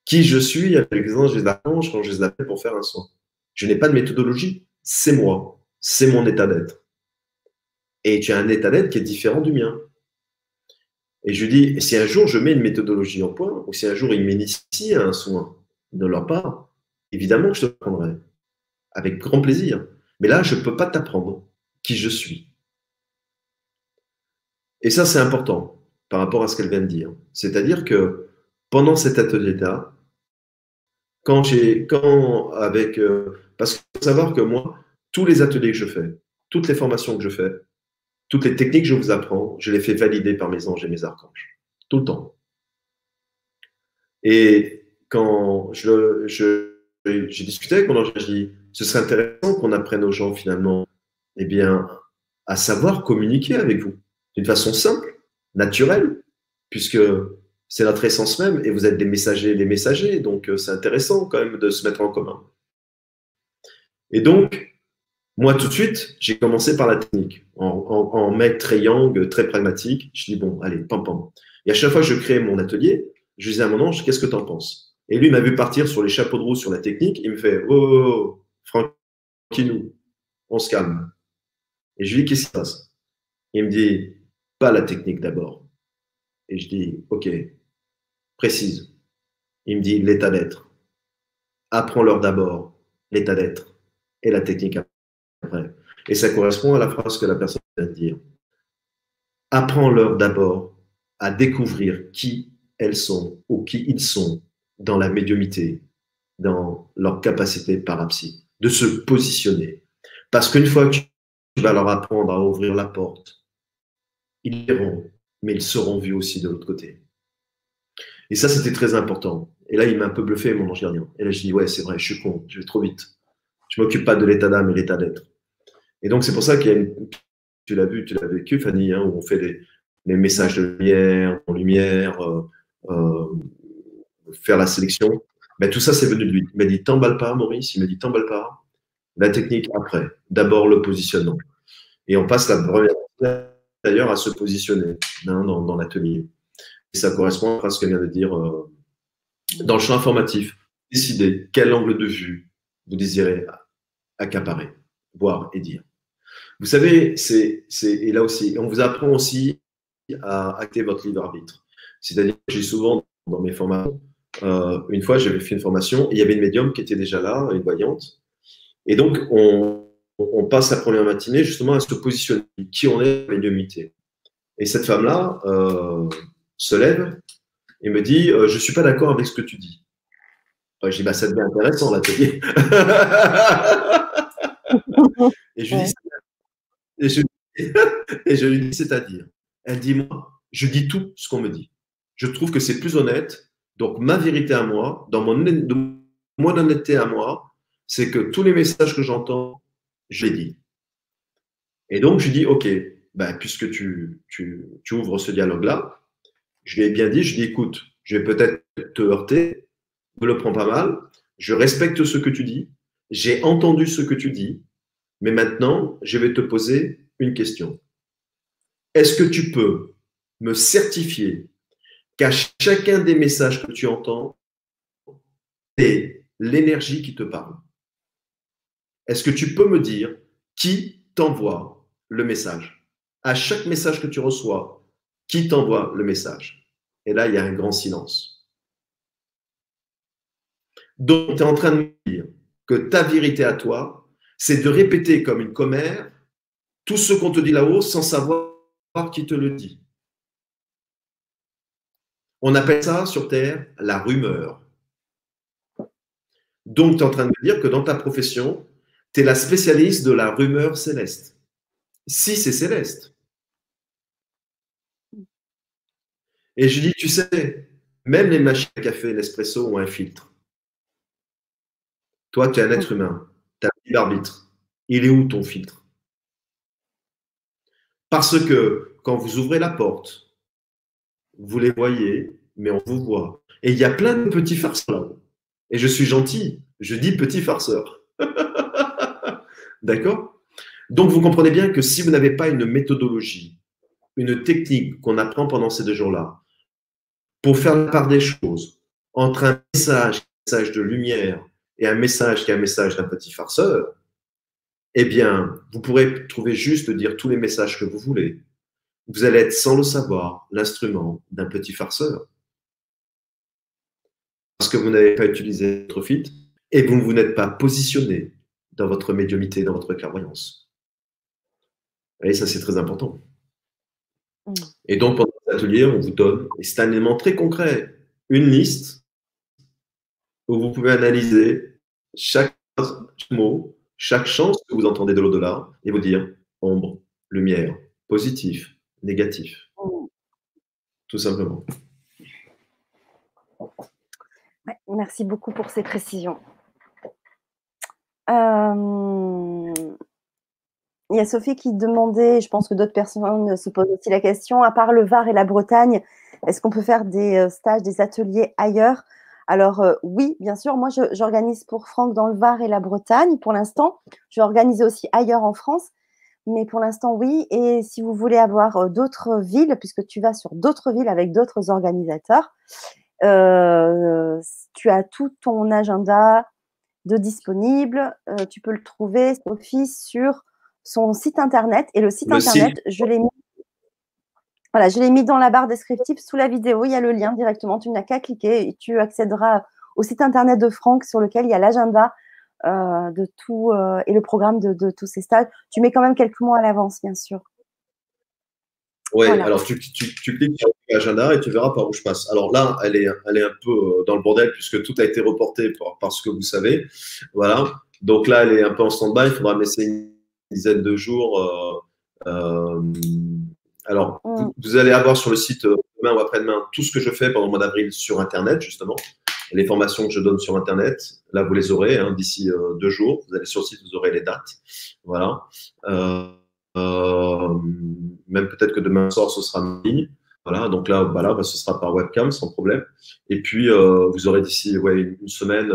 Qui je suis avec les anges et les archanges quand je les appelle pour faire un soin. Je n'ai pas de méthodologie. C'est moi. C'est mon état d'être. Et tu as un état d'être qui est différent du mien. Et je lui dis, si un jour je mets une méthodologie en point, ou si un jour il m'initie à un soin de leur part, Évidemment que je te prendrai. Avec grand plaisir. Mais là, je ne peux pas t'apprendre qui je suis. Et ça, c'est important par rapport à ce qu'elle vient de dire. C'est-à-dire que pendant cet atelier-là, quand j'ai, quand avec, euh, parce qu'il faut savoir que moi, tous les ateliers que je fais, toutes les formations que je fais, toutes les techniques que je vous apprends, je les fais valider par mes anges et mes archanges. Tout le temps. Et quand je, je j'ai discuté avec mon ange, j'ai dit, ce serait intéressant qu'on apprenne aux gens finalement, eh bien, à savoir communiquer avec vous d'une façon simple, naturelle, puisque c'est notre essence même et vous êtes des messagers, des messagers, donc euh, c'est intéressant quand même de se mettre en commun. Et donc, moi tout de suite, j'ai commencé par la technique, en, en, mec très yang, très pragmatique. Je dis bon, allez, pam pam. Et à chaque fois que je crée mon atelier, je disais à mon ange, qu'est-ce que tu en penses? Et lui, m'a vu partir sur les chapeaux de roue sur la technique. Il me fait Oh, oh, oh tranquille, on se calme. Et je lui dis Qu'est-ce qui se passe? Il me dit Pas la technique d'abord. Et je dis Ok, précise. Il me dit L'état d'être. Apprends-leur d'abord l'état d'être et la technique. Et ça correspond à la phrase que la personne vient de dire. Apprends-leur d'abord à découvrir qui elles sont ou qui ils sont dans la médiumité, dans leur capacité parapsy, de se positionner. Parce qu'une fois que tu vas leur apprendre à ouvrir la porte, ils iront, mais ils seront vus aussi de l'autre côté. Et ça, c'était très important. Et là, il m'a un peu bluffé, mon ange gardien. Et là, je dis, ouais, c'est vrai, je suis con, je vais trop vite. Je m'occupe pas de l'état d'âme et l'état d'être. Et donc, c'est pour ça qu'il y a une, tu l'as vu, tu l'as vécu, Fanny, hein, où on fait les, messages de lumière, en lumière, euh, euh, faire la sélection. Mais tout ça, c'est venu de lui. Il m'a dit t'emballe pas, Maurice. Il m'a dit t'emballe pas. La technique après. D'abord le positionnement. Et on passe la première d'ailleurs à se positionner hein, dans, l'atelier. Et ça correspond à ce qu'elle vient de dire euh, dans le champ informatif. Décidez quel angle de vue vous désirez accaparer, voir et dire. Vous savez, c'est, et là aussi, on vous apprend aussi à acter votre libre arbitre. C'est-à-dire, j'ai souvent dans mes formations, euh, une fois, j'avais fait une formation et il y avait une médium qui était déjà là, une voyante. Et donc, on, passe la première matinée justement à se positionner, qui on est, médiumité. Et cette femme-là euh, se lève et me dit euh, Je ne suis pas d'accord avec ce que tu dis. je dis bah, Ça devient intéressant l'atelier. <laughs> et, je dis, <laughs> et, je, lui dis C'est-à-dire Elle dit Moi, je dis tout ce qu'on me dit. Je trouve que c'est plus honnête Donc, ma vérité à moi, dans mon, mon honnêteté à moi, c'est que tous les messages que j'entends, je les dis. Et donc, je dis, OK, ben, puisque tu, tu, tu ouvres ce dialogue-là, je lui ai bien dit, je dis, écoute, je vais peut-être te heurter, ne le prends pas mal, je respecte ce que tu dis, j'ai entendu ce que tu dis, mais maintenant, je vais te poser une question. Est-ce que tu peux me certifier qu'à chacun des messages que tu entends, c'est l'énergie qui te parle? Est-ce que tu peux me dire qui t'envoie le message? À chaque message que tu reçois, qui t'envoie le message? Et là, il y a un grand silence. Donc, tu es en train de me dire que ta vérité à toi, c'est de répéter comme une commère tout ce qu'on te dit là-haut sans savoir qui te le dit. On appelle ça sur Terre la rumeur. Donc, tu es en train de me dire que dans ta profession, tu es la spécialiste de la rumeur céleste. Si c'est céleste. Et je dis, tu sais, même les machines à café, l'espresso ont un filtre. Toi, tu es un être humain. Tu as un libre arbitre. Il est où ton filtre? Parce que quand vous ouvrez la porte, vous les voyez, mais on vous voit. Et il y a plein de petits farceurs. Et je suis gentil, je dis petit farceur. <laughs> D'accord? Donc vous comprenez bien que si vous n'avez pas une méthodologie, une technique qu'on apprend pendant ces deux jours-là, pour faire la part des choses entre un message, un message de lumière et un message qui est un message d'un petit farceur, eh bien, vous pourrez trouver juste de dire tous les messages que vous voulez. Vous allez être, sans le savoir, l'instrument d'un petit farceur. Parce que vous n'avez pas utilisé votre filtre et vous vous n'êtes pas positionné dans votre médiumité, dans votre clairvoyance. Et ça, c'est très important. Mm. Et donc, pendant l'atelier, on vous donne, et c'est un élément très concret, une liste où vous pouvez analyser chaque mot, chaque chance que vous entendez de l'au-delà et vous dire ombre, lumière, positif, négatif. Tout simplement. merci beaucoup pour ces précisions. Euh, il y a Sophie qui demandait, je pense que d'autres personnes se posent aussi la question, à part le Var et la Bretagne, est-ce qu'on peut faire des euh, stages, des ateliers ailleurs? Alors euh, oui, bien sûr, moi j'organise pour Franck dans le Var et la Bretagne pour l'instant. Je vais organiser aussi ailleurs en France, mais pour l'instant oui. Et si vous voulez avoir euh, d'autres villes, puisque tu vas sur d'autres villes avec d'autres organisateurs, euh, tu as tout ton agenda de disponible. tu peux le trouver, Sophie, sur son site internet. Et le site internet, je l'ai mis voilà, je l'ai mis dans la barre descriptive sous la vidéo. Il y a le lien directement. Tu n'as qu'à cliquer et tu accéderas au site internet de Franck sur lequel il y a l'agenda euh, de tout euh, et le programme de, tous ces stages. Tu mets quand même quelques mois à l'avance, bien sûr. Oui, alors tu, cliques sur l'agenda et tu verras par où je passe. Alors là, elle est, elle est un peu euh, dans le bordel puisque tout a été reporté par, ce que vous savez. Voilà. Donc là, elle est un peu en stand-by. Il faudra me laisser une dizaine de jours. Alors, mm. vous, allez avoir sur le site euh, demain ou après-demain tout ce que je fais pendant le mois d'avril sur Internet, justement. Les formations que je donne sur Internet, là, vous les aurez hein, d'ici euh, deux jours. Vous allez sur le site, vous aurez les dates. Voilà. Euh, même peut-être que demain soir, ce sera en ligne. Voilà, donc là, bah bah, ce sera par webcam sans problème. Et puis, vous aurez d'ici une semaine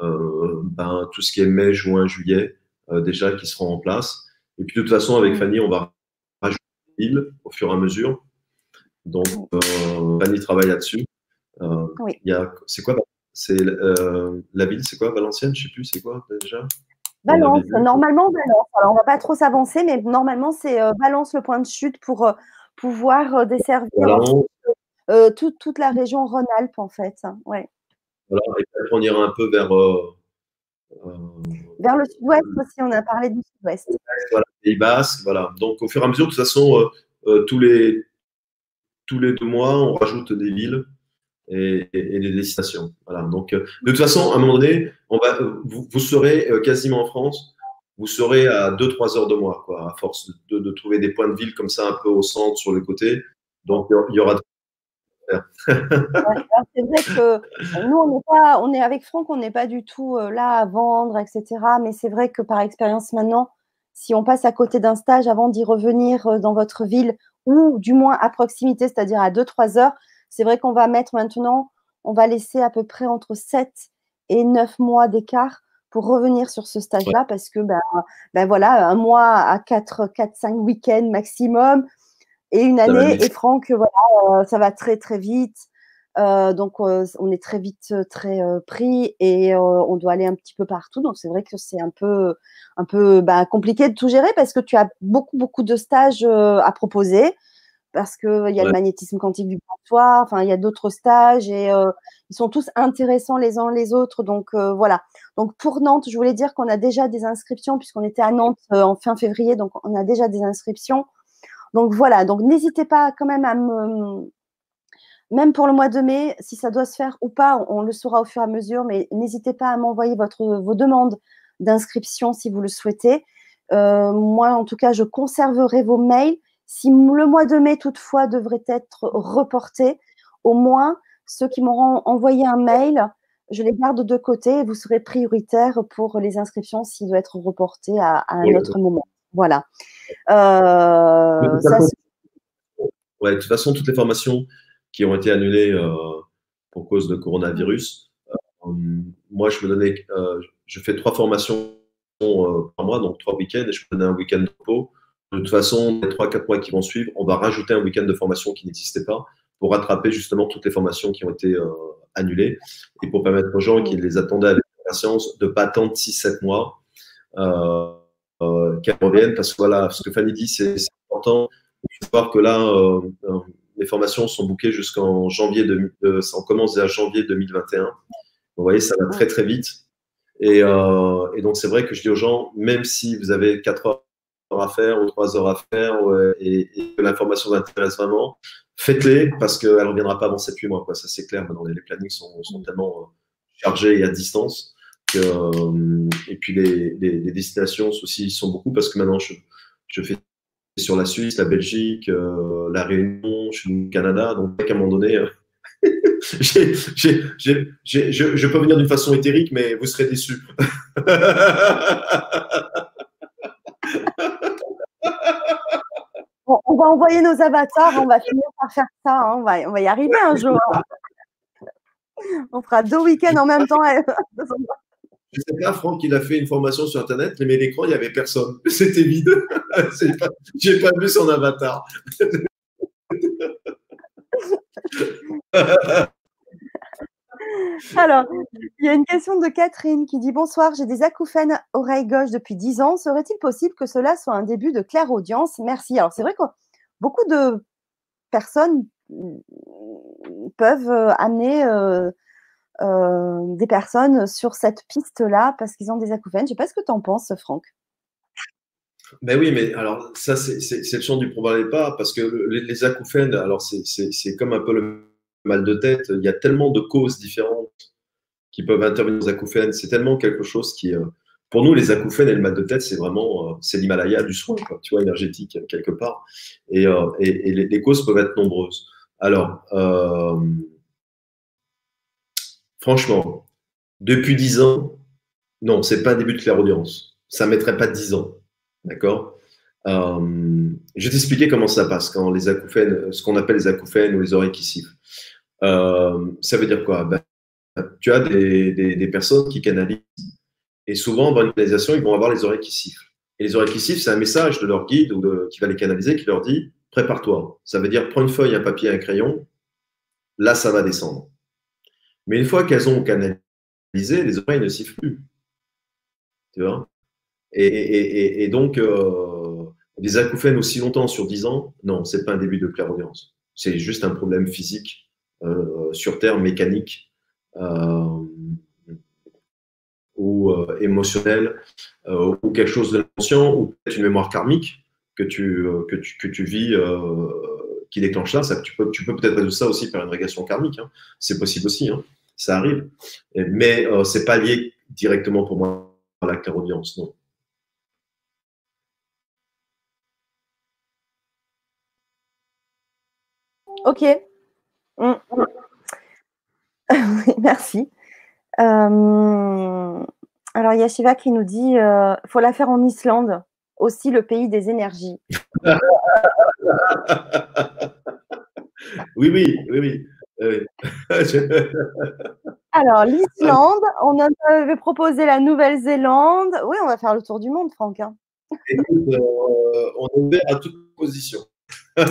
ben, tout ce qui est mai, juin, juillet déjà qui seront en place. Et puis, de toute façon, avec mm. Fanny, on va au fur et à mesure. Donc, euh, Fanny travaille là-dessus. Euh, c'est quoi C'est euh, la ville, c'est quoi Valenciennes Je sais plus, c'est quoi déjà? Valence, normalement Valence. Alors, on va pas trop s'avancer, mais normalement, c'est Valence le point de chute pour pouvoir desservir toute, la région Rhône-Alpes, en fait. Ouais. Voilà, et on ira un peu vers. vers le sud-ouest aussi, on a parlé du sud-ouest. Voilà, Pays Basque, voilà. Donc, au fur et à mesure, de toute façon, euh, euh, tous, les, tous les deux mois, on rajoute des villes et, des destinations. Voilà. Donc, euh, de toute façon, à un moment donné, on va, vous, serez quasiment en France, vous serez à 2-3 heures de moi, quoi, à force de, trouver des points de ville comme ça, un peu au centre, sur les côtés. Donc, il y aura c'est vrai que nous, on est, pas, on est avec Franck, on n'est pas du tout là à vendre, etc. Mais c'est vrai que par expérience maintenant, si on passe à côté d'un stage avant d'y revenir dans votre ville ou du moins à proximité, c'est-à-dire à 2-3 heures, c'est vrai qu'on va mettre maintenant, on va laisser à peu près entre 7 et 9 mois d'écart pour revenir sur ce stage-là parce que ben, ben voilà, un mois à 4, 4 5 week-ends maximum et une année. Et Franck, voilà, euh, ça va très très vite. Euh, donc euh, on est très vite très pris et on doit aller un petit peu partout. Donc c'est vrai que c'est un peu un peu ben, compliqué de tout gérer parce que tu as beaucoup beaucoup de stages à proposer parce qu'il y a le magnétisme quantique du vibratoire, enfin, il y a d'autres stages et euh, ils sont tous intéressants les uns les autres. Donc, euh, voilà. Donc, pour Nantes, je voulais dire qu'on a déjà des inscriptions, puisqu'on était à Nantes euh, en fin février, donc on a déjà des inscriptions. Donc, voilà. Donc, n'hésitez pas quand même à me. Même pour le mois de mai, si ça doit se faire ou pas, on, le saura au fur et à mesure, mais n'hésitez pas à m'envoyer vos demandes d'inscription si vous le souhaitez. moi, en tout cas, je conserverai vos mails si le mois de mai, toutefois, devrait être reporté, au moins, ceux qui m'auront envoyé un mail, je les garde de côté et vous serez prioritaire pour les inscriptions s'il doit être reporté à, un autre moment. Voilà. Euh, de, toute façon, toutes les formations qui ont été annulées euh, pour cause de coronavirus, euh, moi, je me donnais, je fais trois formations par mois, donc trois week-ends, et je me donnais un week-end de repos de toute façon, les 3-4 mois qui vont suivre, on va rajouter un week-end de formation qui n'existait pas pour rattraper justement toutes les formations qui ont été euh, annulées et pour permettre aux gens qui les attendaient avec patience de ne pas attendre 6-7 mois euh, euh, qu'elles reviennent. Parce que voilà, ce que Fanny dit, c'est important. Faut voir que là, les formations sont bouquées jusqu'en janvier, de, ça commence à janvier 2021. Vous voyez, ça va très très vite. Et, et donc, c'est vrai que je dis aux gens, même si vous avez 4 heures à faire ou trois heures à faire et, que l'information vous intéresse vraiment, faites-les parce qu'elle ne reviendra pas avant 7-8 mois. Quoi. Ça, c'est clair. Maintenant, les, plannings sont, sont, tellement euh, chargés et à distance. Que, euh, et puis, les, les, destinations aussi sont beaucoup parce que maintenant, je, je fais sur la Suisse, la Belgique, euh, la Réunion, je suis au Canada. Donc, à un moment donné, <laughs> je, je peux venir d'une façon éthérique, mais vous serez déçus. <laughs> on va envoyer nos avatars, on va finir par faire ça. Hein. On, va, on va y arriver un jour. <laughs> On fera deux week-ends en même temps. Je sais Franck, il a fait une formation sur Internet, mais l'écran, il n'y avait personne. C'était vide. Je n'ai pas vu son avatar. <laughs> Alors, il y a une question de Catherine qui dit Bonsoir, j'ai des acouphènes oreille gauche depuis 10 ans. Serait-il possible que cela soit un début de claire audience? Merci. Alors, c'est vrai que beaucoup de personnes mm, peuvent euh, amener euh, euh, des personnes sur cette piste-là parce qu'ils ont des acouphènes. Je ne sais pas ce que tu en penses, Franck. Ben oui, mais alors ça, c'est le champ du probable pas, parce que les, les acouphènes, alors c'est comme un peu le mal de tête, il y a tellement de causes différentes qui peuvent intervenir aux acouphènes. C'est tellement quelque chose qui, euh, pour nous, les acouphènes et le mal de tête, c'est vraiment, euh, c'est l'Himalaya du soin, tu vois, énergétique quelque part. Et, euh, les, causes peuvent être nombreuses. Alors, franchement, depuis dix ans, non, c'est pas un début de clairaudience. Ça mettrait pas dix ans, d'accord? Je vais t'expliquer comment ça passe quand les acouphènes, ce qu'on appelle les acouphènes ou les oreilles qui sifflent. Euh, ça veut dire quoi? Ben, Tu as des, personnes qui canalisent et souvent dans une canalisation, ils vont avoir les oreilles qui sifflent. Et les oreilles qui sifflent, c'est un message de leur guide ou qui va les canaliser qui leur dit prépare-toi. Ça veut dire prends une feuille, un papier, un crayon. Là, ça va descendre. Mais une fois qu'elles ont canalisé, les oreilles ne sifflent plus. Tu vois? Et, donc, euh, des acouphènes aussi longtemps sur 10 ans, non, c'est pas un début de clairaudience. C'est juste un problème physique euh, sur Terre mécanique euh, ou euh, émotionnel ou quelque chose de l'inconscient ou peut-être une mémoire karmique que tu, vis qui déclenche ça, ça tu peux tu peux peut-être résoudre ça aussi par une régression karmique. Hein. C'est possible aussi, hein. Ça arrive. Mais euh, c'est pas lié directement pour moi à la clairaudience, non. Ok, Mm, <laughs> oui, merci. Euh, alors, il y a Shiva qui nous dit il euh, faut la faire en Islande, aussi le pays des énergies. <laughs> oui, oui, oui, oui. <laughs> Alors, l'Islande, on avait proposé la Nouvelle-Zélande. Oui, on va faire le tour du monde, Franck. Hein. Euh, on est ouvert à toute position. <laughs> Tu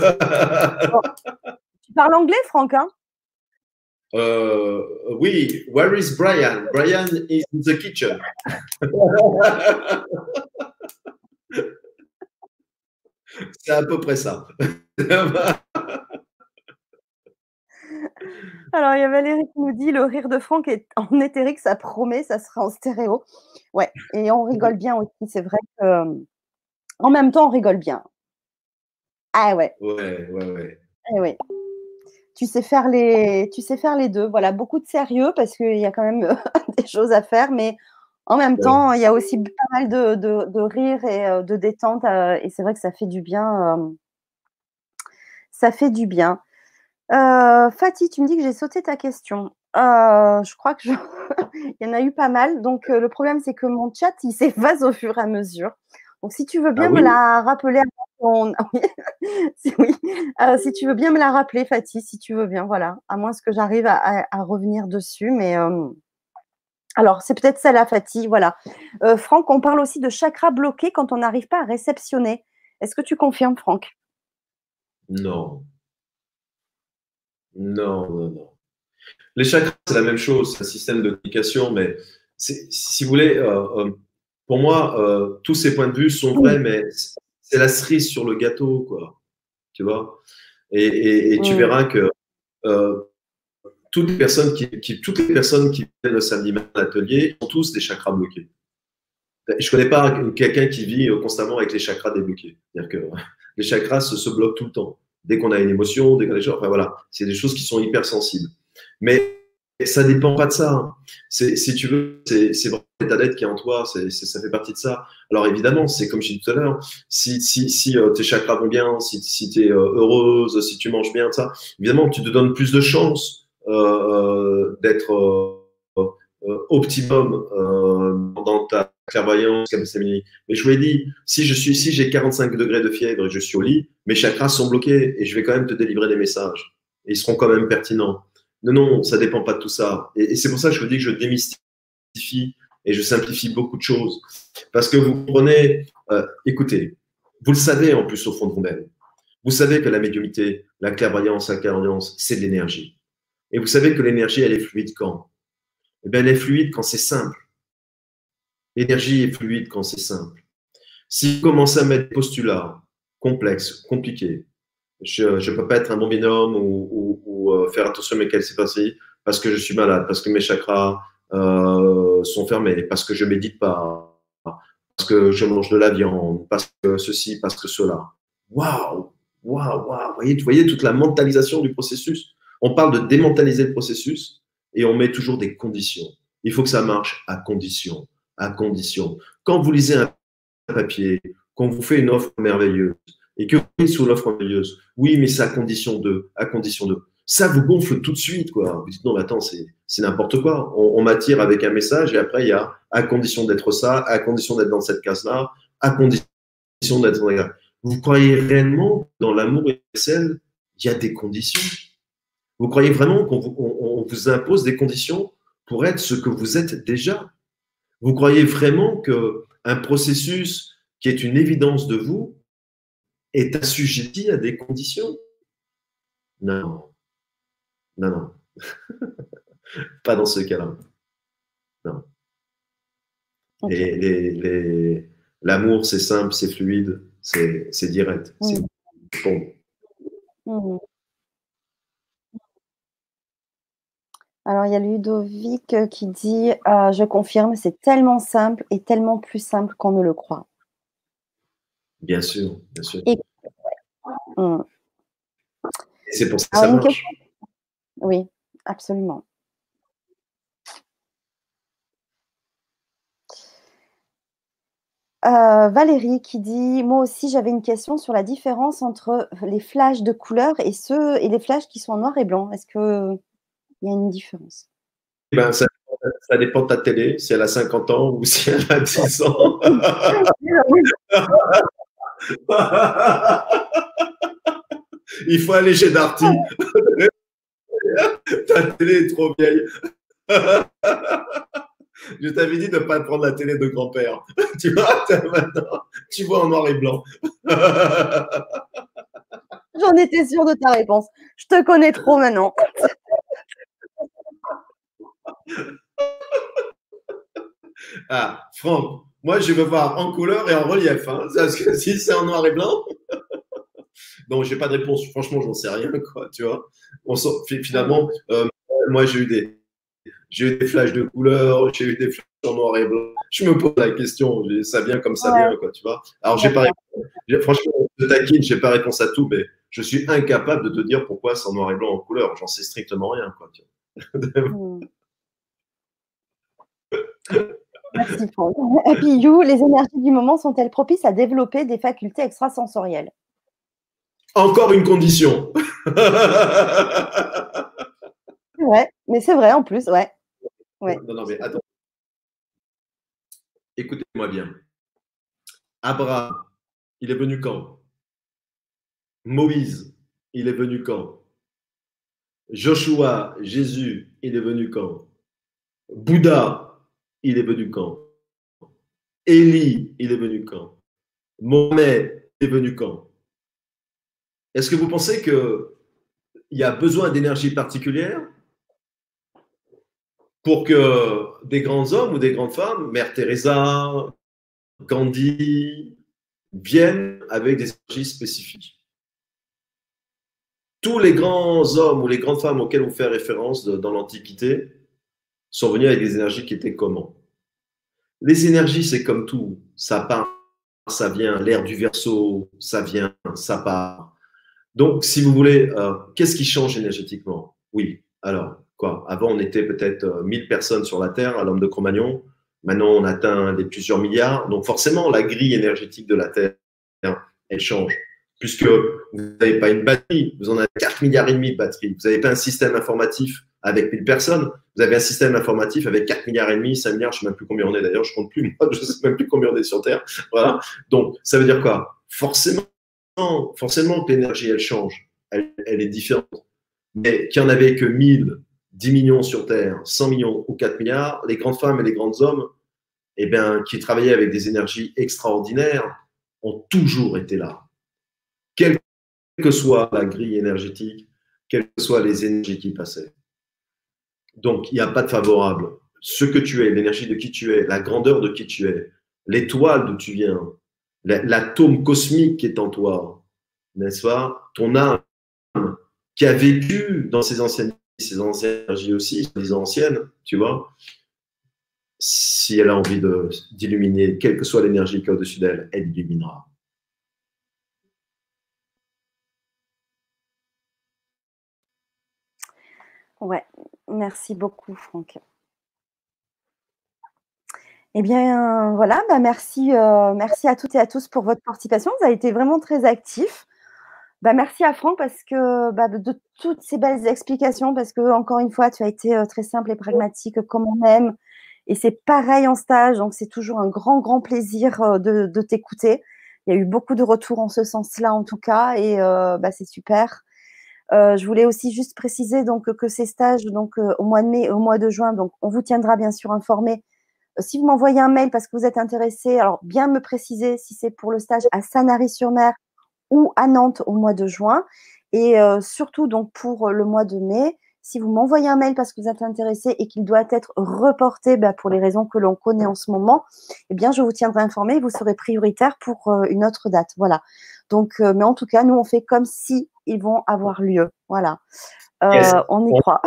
parles anglais, Franck hein? euh, Oui. Where is Brian? Brian is in the kitchen. <laughs> C'est à peu près ça. Alors, il y a Valérie qui nous dit le rire de Franck est en <laughs> éthérique, ça promet, ça sera en stéréo. Ouais, et on rigole bien aussi. C'est vrai que euh, en même temps, on rigole bien. Ah ouais. Ouais, ouais, ouais. Eh oui. Tu sais faire les, tu sais faire les deux. Voilà, beaucoup de sérieux parce qu'il y a quand même <laughs> des choses à faire, mais en même temps, il y a aussi pas mal de, de, rire et euh, de détente. Euh, et c'est vrai que ça fait du bien. ça fait du bien. Euh, Fatih, tu me dis que j'ai sauté ta question. Euh, je crois que <laughs> il y en a eu pas mal. Donc euh, le problème, c'est que mon chat, il s'efface au fur et à mesure. Donc si tu veux bien ah me la rappeler <laughs> si, oui. si tu veux bien me la rappeler, Fatih, si tu veux bien, voilà. À moins que j'arrive à, revenir dessus, mais alors c'est peut-être ça la Fatih, voilà. Franck, on parle aussi de chakra bloqué quand on n'arrive pas à réceptionner. Est-ce que tu confirmes, Franck? Non. Non, non, non. Les chakras, c'est la même chose, c'est un système de communication, mais si vous voulez, euh, euh, pour moi, euh, tous ces points de vue sont vrais, mais c'est la cerise sur le gâteau, quoi. Tu vois? Et, tu verras que toutes les personnes qui, toutes les personnes qui viennent le samedi matin à l'atelier ont tous des chakras bloqués. Je ne connais pas quelqu'un qui vit constamment avec les chakras débloqués. C'est-à-dire que les chakras se bloquent tout le temps dès qu'on a une émotion, dès qu'on a des choses, enfin voilà, c'est des choses qui sont hypersensibles. Mais ça dépend pas de ça. Hein. si tu veux, c'est vraiment l'état d'être qui est en toi, ça fait partie de ça. Alors évidemment, c'est comme je disais tout à l'heure, si, euh, tes chakras vont bien, si, si tu es euh, heureuse, si tu manges bien, ça, évidemment, tu te donnes plus de chances euh, d'être optimum dans ta clairvoyance, Mais je vous l'ai dit, si je suis, si j'ai 45 degrés de fièvre et je suis au lit, mes chakras sont bloqués et je vais quand même te délivrer des messages. Et ils seront quand même pertinents. Non, non, ça dépend pas de tout ça. Et, c'est pour ça que je vous dis que je démystifie et je simplifie beaucoup de choses. Parce que vous prenez, euh, écoutez, vous le savez en plus au fond de vous-même. Vous savez que la médiumité, la clairvoyance, la clairvoyance, c'est de l'énergie. Et vous savez que l'énergie, elle est fluide quand? Eh bien, elle est fluide quand c'est simple. L'énergie est fluide quand c'est simple. Si vous commencez à mettre des postulats complexes, compliqués, je ne peux pas être un bon binôme ou, euh, faire attention à mes passé parce que je suis malade, parce que mes chakras euh, sont fermés, parce que je médite pas, parce que je mange de la viande, parce que ceci, parce que cela. Waouh, waouh, waouh. Vous voyez, vous voyez toute la mentalisation du processus? On parle de démentaliser le processus et on met toujours des conditions. Il faut que ça marche à condition à condition. Quand vous lisez un papier, qu'on vous fait une offre merveilleuse et que vous êtes sous l'offre merveilleuse, oui, mais c'est à condition de, à condition de. Ça vous gonfle tout de suite, quoi. Vous dites non, mais attends, c'est n'importe quoi. On, m'attire avec un message et après il y a à condition d'être ça, à condition d'être dans cette case-là, à condition d'être dans Vous croyez réellement dans l'amour universel, il y a des conditions? Vous croyez vraiment qu'on vous impose des conditions pour être ce que vous êtes déjà? Vous croyez vraiment qu'un processus qui est une évidence de vous est assujetti à des conditions? Non. Non, non. <laughs> Pas dans ce cas-là. Non. L'amour, c'est simple, c'est fluide, c'est direct. C'est bon. Mmh. Alors, il y a Ludovic euh, qui dit euh, Je confirme, c'est tellement simple et tellement plus simple qu'on ne le croit. Bien sûr, bien sûr. Et, mm. c'est pour ça que ça marche. Oui, absolument. euh, Valérie qui dit Moi aussi, j'avais une question sur la différence entre les flashs de couleur et, ceux, et les flashs qui sont en noir et blanc. Est-ce qu'il y a une différence eh ben, ça, dépend de ta télé, si elle a 50 ans ou si elle a 10 ans. Il faut aller chez Darty. ta télé est trop vieille. Je t'avais dit de ne pas prendre la télé de grand-père. tu vois, maintenant, tu vois en noir et blanc. J'en étais sûre de ta réponse. Je te connais trop maintenant. <laughs> ah, Franck, moi je veux voir en couleur et en relief. Hein, parce que si c'est en noir et blanc. <laughs> non, j'ai pas de réponse. Franchement, j'en sais rien, quoi. Tu vois. On finalement, euh, moi j'ai eu des, j'ai eu des flashs de couleur, j'ai eu des flashs en noir et blanc. Je me pose la question, ça vient comme ça vient, quoi, tu vois. Alors, j'ai pas franchement, je taquine, j'ai pas réponse à tout, mais je suis incapable de te dire pourquoi c'est en noir et blanc en couleur. J'en sais strictement rien, quoi. Tu <laughs> hmm. <laughs> Merci, Et puis, You, les énergies du moment sont-elles propices à développer des facultés extrasensorielles? Encore une condition. ouais, mais c'est vrai en plus, ouais. Non, non, mais attends. Écoutez-moi bien. Abraham, il est venu quand? Moïse, il est venu quand? Joshua, Jésus, il est venu quand? Bouddha, il est venu quand? Élie, il est venu quand? Mohamed, il est venu quand? Est-ce que vous pensez qu'il y a besoin d'énergie particulière pour que des grands hommes ou des grandes femmes, Mère Teresa, Gandhi, viennent avec des énergies spécifiques? Tous les grands hommes ou les grandes femmes auxquels on fait référence dans l'Antiquité sont venus avec des énergies qui étaient comment? Les énergies, c'est comme tout, ça part, ça vient, l'air du verso, ça vient, ça part. Donc, si vous voulez, euh, qu'est-ce qui change énergétiquement? Oui, alors, Quoi? Avant, on était peut-être 1000 euh, personnes sur la Terre à l'homme de Cro-Magnon. Maintenant, on atteint des plusieurs milliards. Donc, forcément, la grille énergétique de la Terre, elle change. Puisque vous n'avez pas une batterie, vous en avez 4 milliards et demi de batteries. Vous n'avez pas un système informatif avec 1000 personnes. Vous avez un système informatif avec 4 milliards et demi, 5 milliards, je ne sais même plus combien on est d'ailleurs, je compte plus, moi, <laughs> je ne sais même plus combien on est sur Terre. Voilà. Donc, ça veut dire quoi? Forcément, forcément que l'énergie, elle change. Elle, elle est différente. Mais qu'il n'y en avait que 1000 10 millions sur Terre, 100 millions ou 4 milliards, les grandes femmes et les grands hommes eh bien, qui travaillaient avec des énergies extraordinaires ont toujours été là. Quelle que soit la grille énergétique, quelles que soient les énergies qui passaient. Donc, il n'y a pas de favorable. Ce que tu es, l'énergie de qui tu es, la grandeur de qui tu es, l'étoile d'où tu viens, l'atome cosmique qui est en toi, n'est-ce pas? Ton âme qui a vécu dans ces anciennes ses anciennes énergies aussi, les anciennes, tu vois, si elle a envie d'illuminer, quelle que soit l'énergie qui est au-dessus d'elle, elle illuminera. Ouais, merci beaucoup, Franck. Eh bien, voilà, bah merci, euh, merci à toutes et à tous pour votre participation. Vous avez été vraiment très actifs. Bah, merci à Franck parce que bah, de toutes ces belles explications, parce que encore une fois, tu as été très simple et pragmatique comme on aime. Et c'est pareil en stage, donc c'est toujours un grand, grand plaisir de, t'écouter. Il y a eu beaucoup de retours en ce sens-là, en tout cas, et bah, c'est super. Je voulais aussi juste préciser donc que ces stages, donc au mois de mai au mois de juin, donc on vous tiendra bien sûr informé. Si vous m'envoyez un mail parce que vous êtes intéressé, alors bien me préciser si c'est pour le stage à Sanary-sur-Mer ou à Nantes au mois de juin. Et euh, surtout, donc pour le mois de mai, si vous m'envoyez un mail parce que vous êtes intéressé et qu'il doit être reporté bah, pour les raisons que l'on connaît en ce moment, eh bien, je vous tiendrai informé et vous serez prioritaire pour euh, une autre date. Voilà. Donc, euh, mais en tout cas, nous, on fait comme si ils vont avoir lieu. Voilà. On y croit.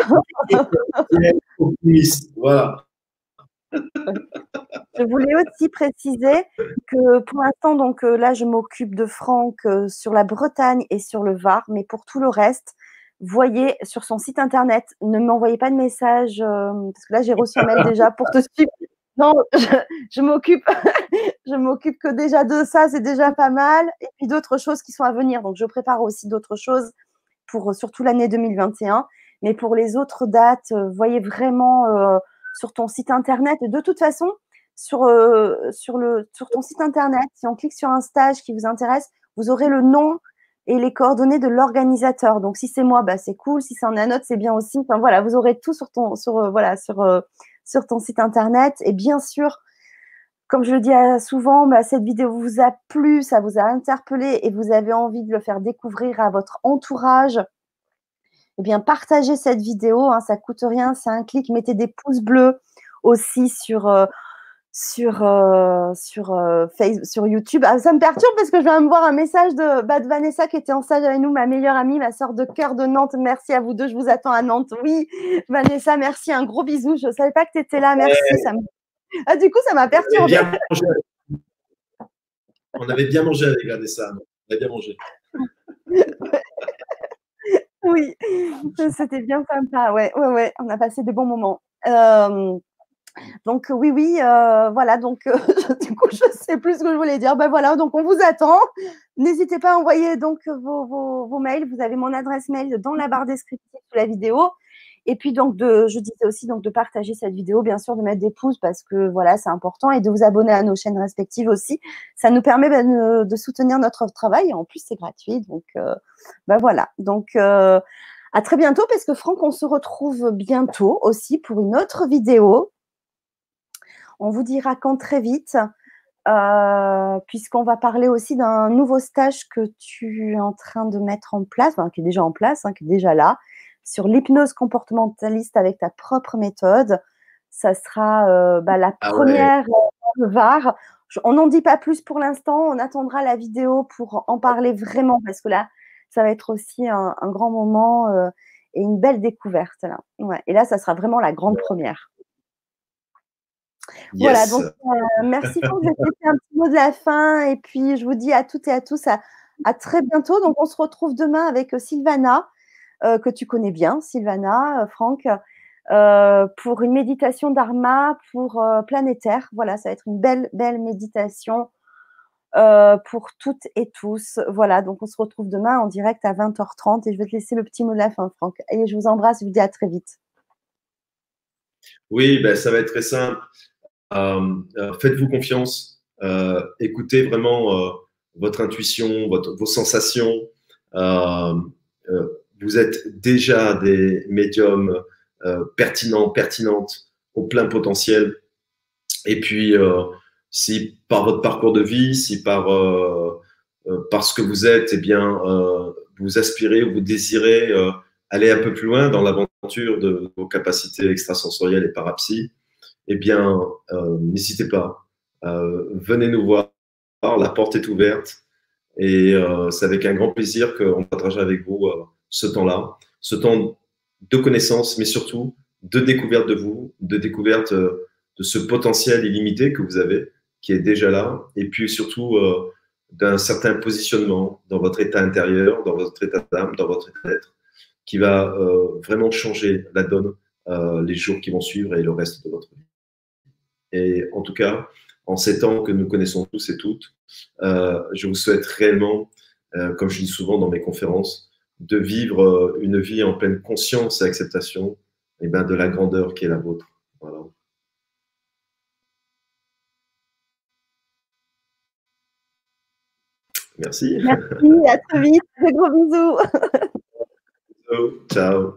voilà. <laughs> je voulais aussi préciser que pour l'instant, donc euh, là, je m'occupe de Franck euh, sur la Bretagne et sur le Var, mais pour tout le reste, voyez sur son site internet. Ne m'envoyez pas de message euh, parce que là, j'ai reçu un mail déjà pour te suivre. Non, <laughs> <laughs> je, m'occupe, que déjà de ça, c'est déjà pas mal. Et puis d'autres choses qui sont à venir. Donc, je prépare aussi d'autres choses pour surtout l'année 2021. Mais pour les autres dates, euh, voyez vraiment euh, sur ton site internet. Et de toute façon, sur, euh, sur, le, sur ton site internet, si on clique sur un stage qui vous intéresse, vous aurez le nom et les coordonnées de l'organisateur. Donc, si c'est moi, bah, c'est cool. Si c'est un autre, c'est bien aussi. Enfin, voilà, vous aurez tout sur ton, sur, voilà, sur, sur ton site internet. Et bien sûr, comme je le dis souvent, bah, cette vidéo vous a plu, ça vous a interpellé et vous avez envie de le faire découvrir à votre entourage. Eh bien, partagez cette vidéo, hein, ça coûte rien, c'est un clic. Mettez des pouces bleus aussi sur, euh, sur, euh, sur, euh, Facebook, sur YouTube. Ah, ça me perturbe parce que je viens de me voir un message de, bah, de, Vanessa qui était en stage avec nous, ma meilleure amie, ma soeur de cœur de Nantes. Merci à vous deux, je vous attends à Nantes. Oui, Vanessa, merci, un gros bisou. Je ne savais pas que tu étais là, merci. Ça ah, du coup, ça m'a perturbé. On avait bien mangé avec Vanessa, on a bien mangé. <laughs> oui, c'était bien sympa. Ouais, ouais, ouais, on a passé des bons moments. Euh, donc oui, oui, euh, voilà. Donc <laughs> du coup, je sais plus ce que je voulais dire. Ben voilà, donc on vous attend. N'hésitez pas à envoyer donc vos, vos, mails. Vous avez mon adresse mail dans la barre descriptive de la vidéo. Et puis donc de, je disais aussi donc de partager cette vidéo, bien sûr, de mettre des pouces parce que voilà, c'est important, et de vous abonner à nos chaînes respectives aussi. Ça nous permet ben, de, soutenir notre travail. Et en plus, c'est gratuit. Donc ben voilà. Donc euh, à très bientôt parce que Franck, on se retrouve bientôt aussi pour une autre vidéo on vous dira quand très vite, euh, puisqu'on va parler aussi d'un nouveau stage que tu es en train de mettre en place, qui est déjà en place, hein, qui est déjà là, sur l'hypnose comportementaliste avec ta propre méthode. Ça sera euh, bah, la ah première euh, VAR. On n'en dit pas plus pour l'instant. On attendra la vidéo pour en parler vraiment parce que là, ça va être aussi un, grand moment et une belle découverte. Là. Et là, ça sera vraiment la grande première. Voilà, donc euh, merci pour vous un petit mot de la fin. Et puis, je vous dis à toutes et à tous à, très bientôt. Donc, on se retrouve demain avec euh, Sylvana, euh, que tu connais bien, Sylvana, Franck, pour une méditation dharma pour planétaire. Voilà, ça va être une belle, belle méditation pour toutes et tous. Voilà, donc on se retrouve demain en direct à 20h30 et je vais te laisser le petit mot de la fin, Franck. Et je vous embrasse, je vous dis à très vite. Oui, ben, ça va être très simple. Euh, euh, faites-vous confiance, euh, écoutez vraiment votre intuition, vos sensations. vous êtes déjà des médiums pertinents, pertinentes, au plein potentiel. Et puis, si par votre parcours de vie, si par, par ce que vous êtes, eh bien, vous aspirez ou vous désirez aller un peu plus loin dans l'aventure de vos capacités extrasensorielles et parapsy, eh bien, euh, n'hésitez pas. Euh, venez nous voir. La porte est ouverte. Et euh, c'est avec un grand plaisir qu'on partagera avec vous ce temps-là, ce temps de connaissance, mais surtout de découverte de vous, de découverte de ce potentiel illimité que vous avez, qui est déjà là, et puis surtout d'un certain positionnement dans votre état intérieur, dans votre état d'âme, dans votre état d'être, qui va vraiment changer la donne les jours qui vont suivre et le reste de votre vie. Et en tout cas, en ces temps que nous connaissons tous et toutes, euh, je vous souhaite réellement, euh, comme je dis souvent dans mes conférences, de vivre euh, une vie en pleine conscience et acceptation et eh ben, de la grandeur qui est la vôtre. Voilà. Merci. Merci, à très vite. De gros bisous. <laughs> Ciao.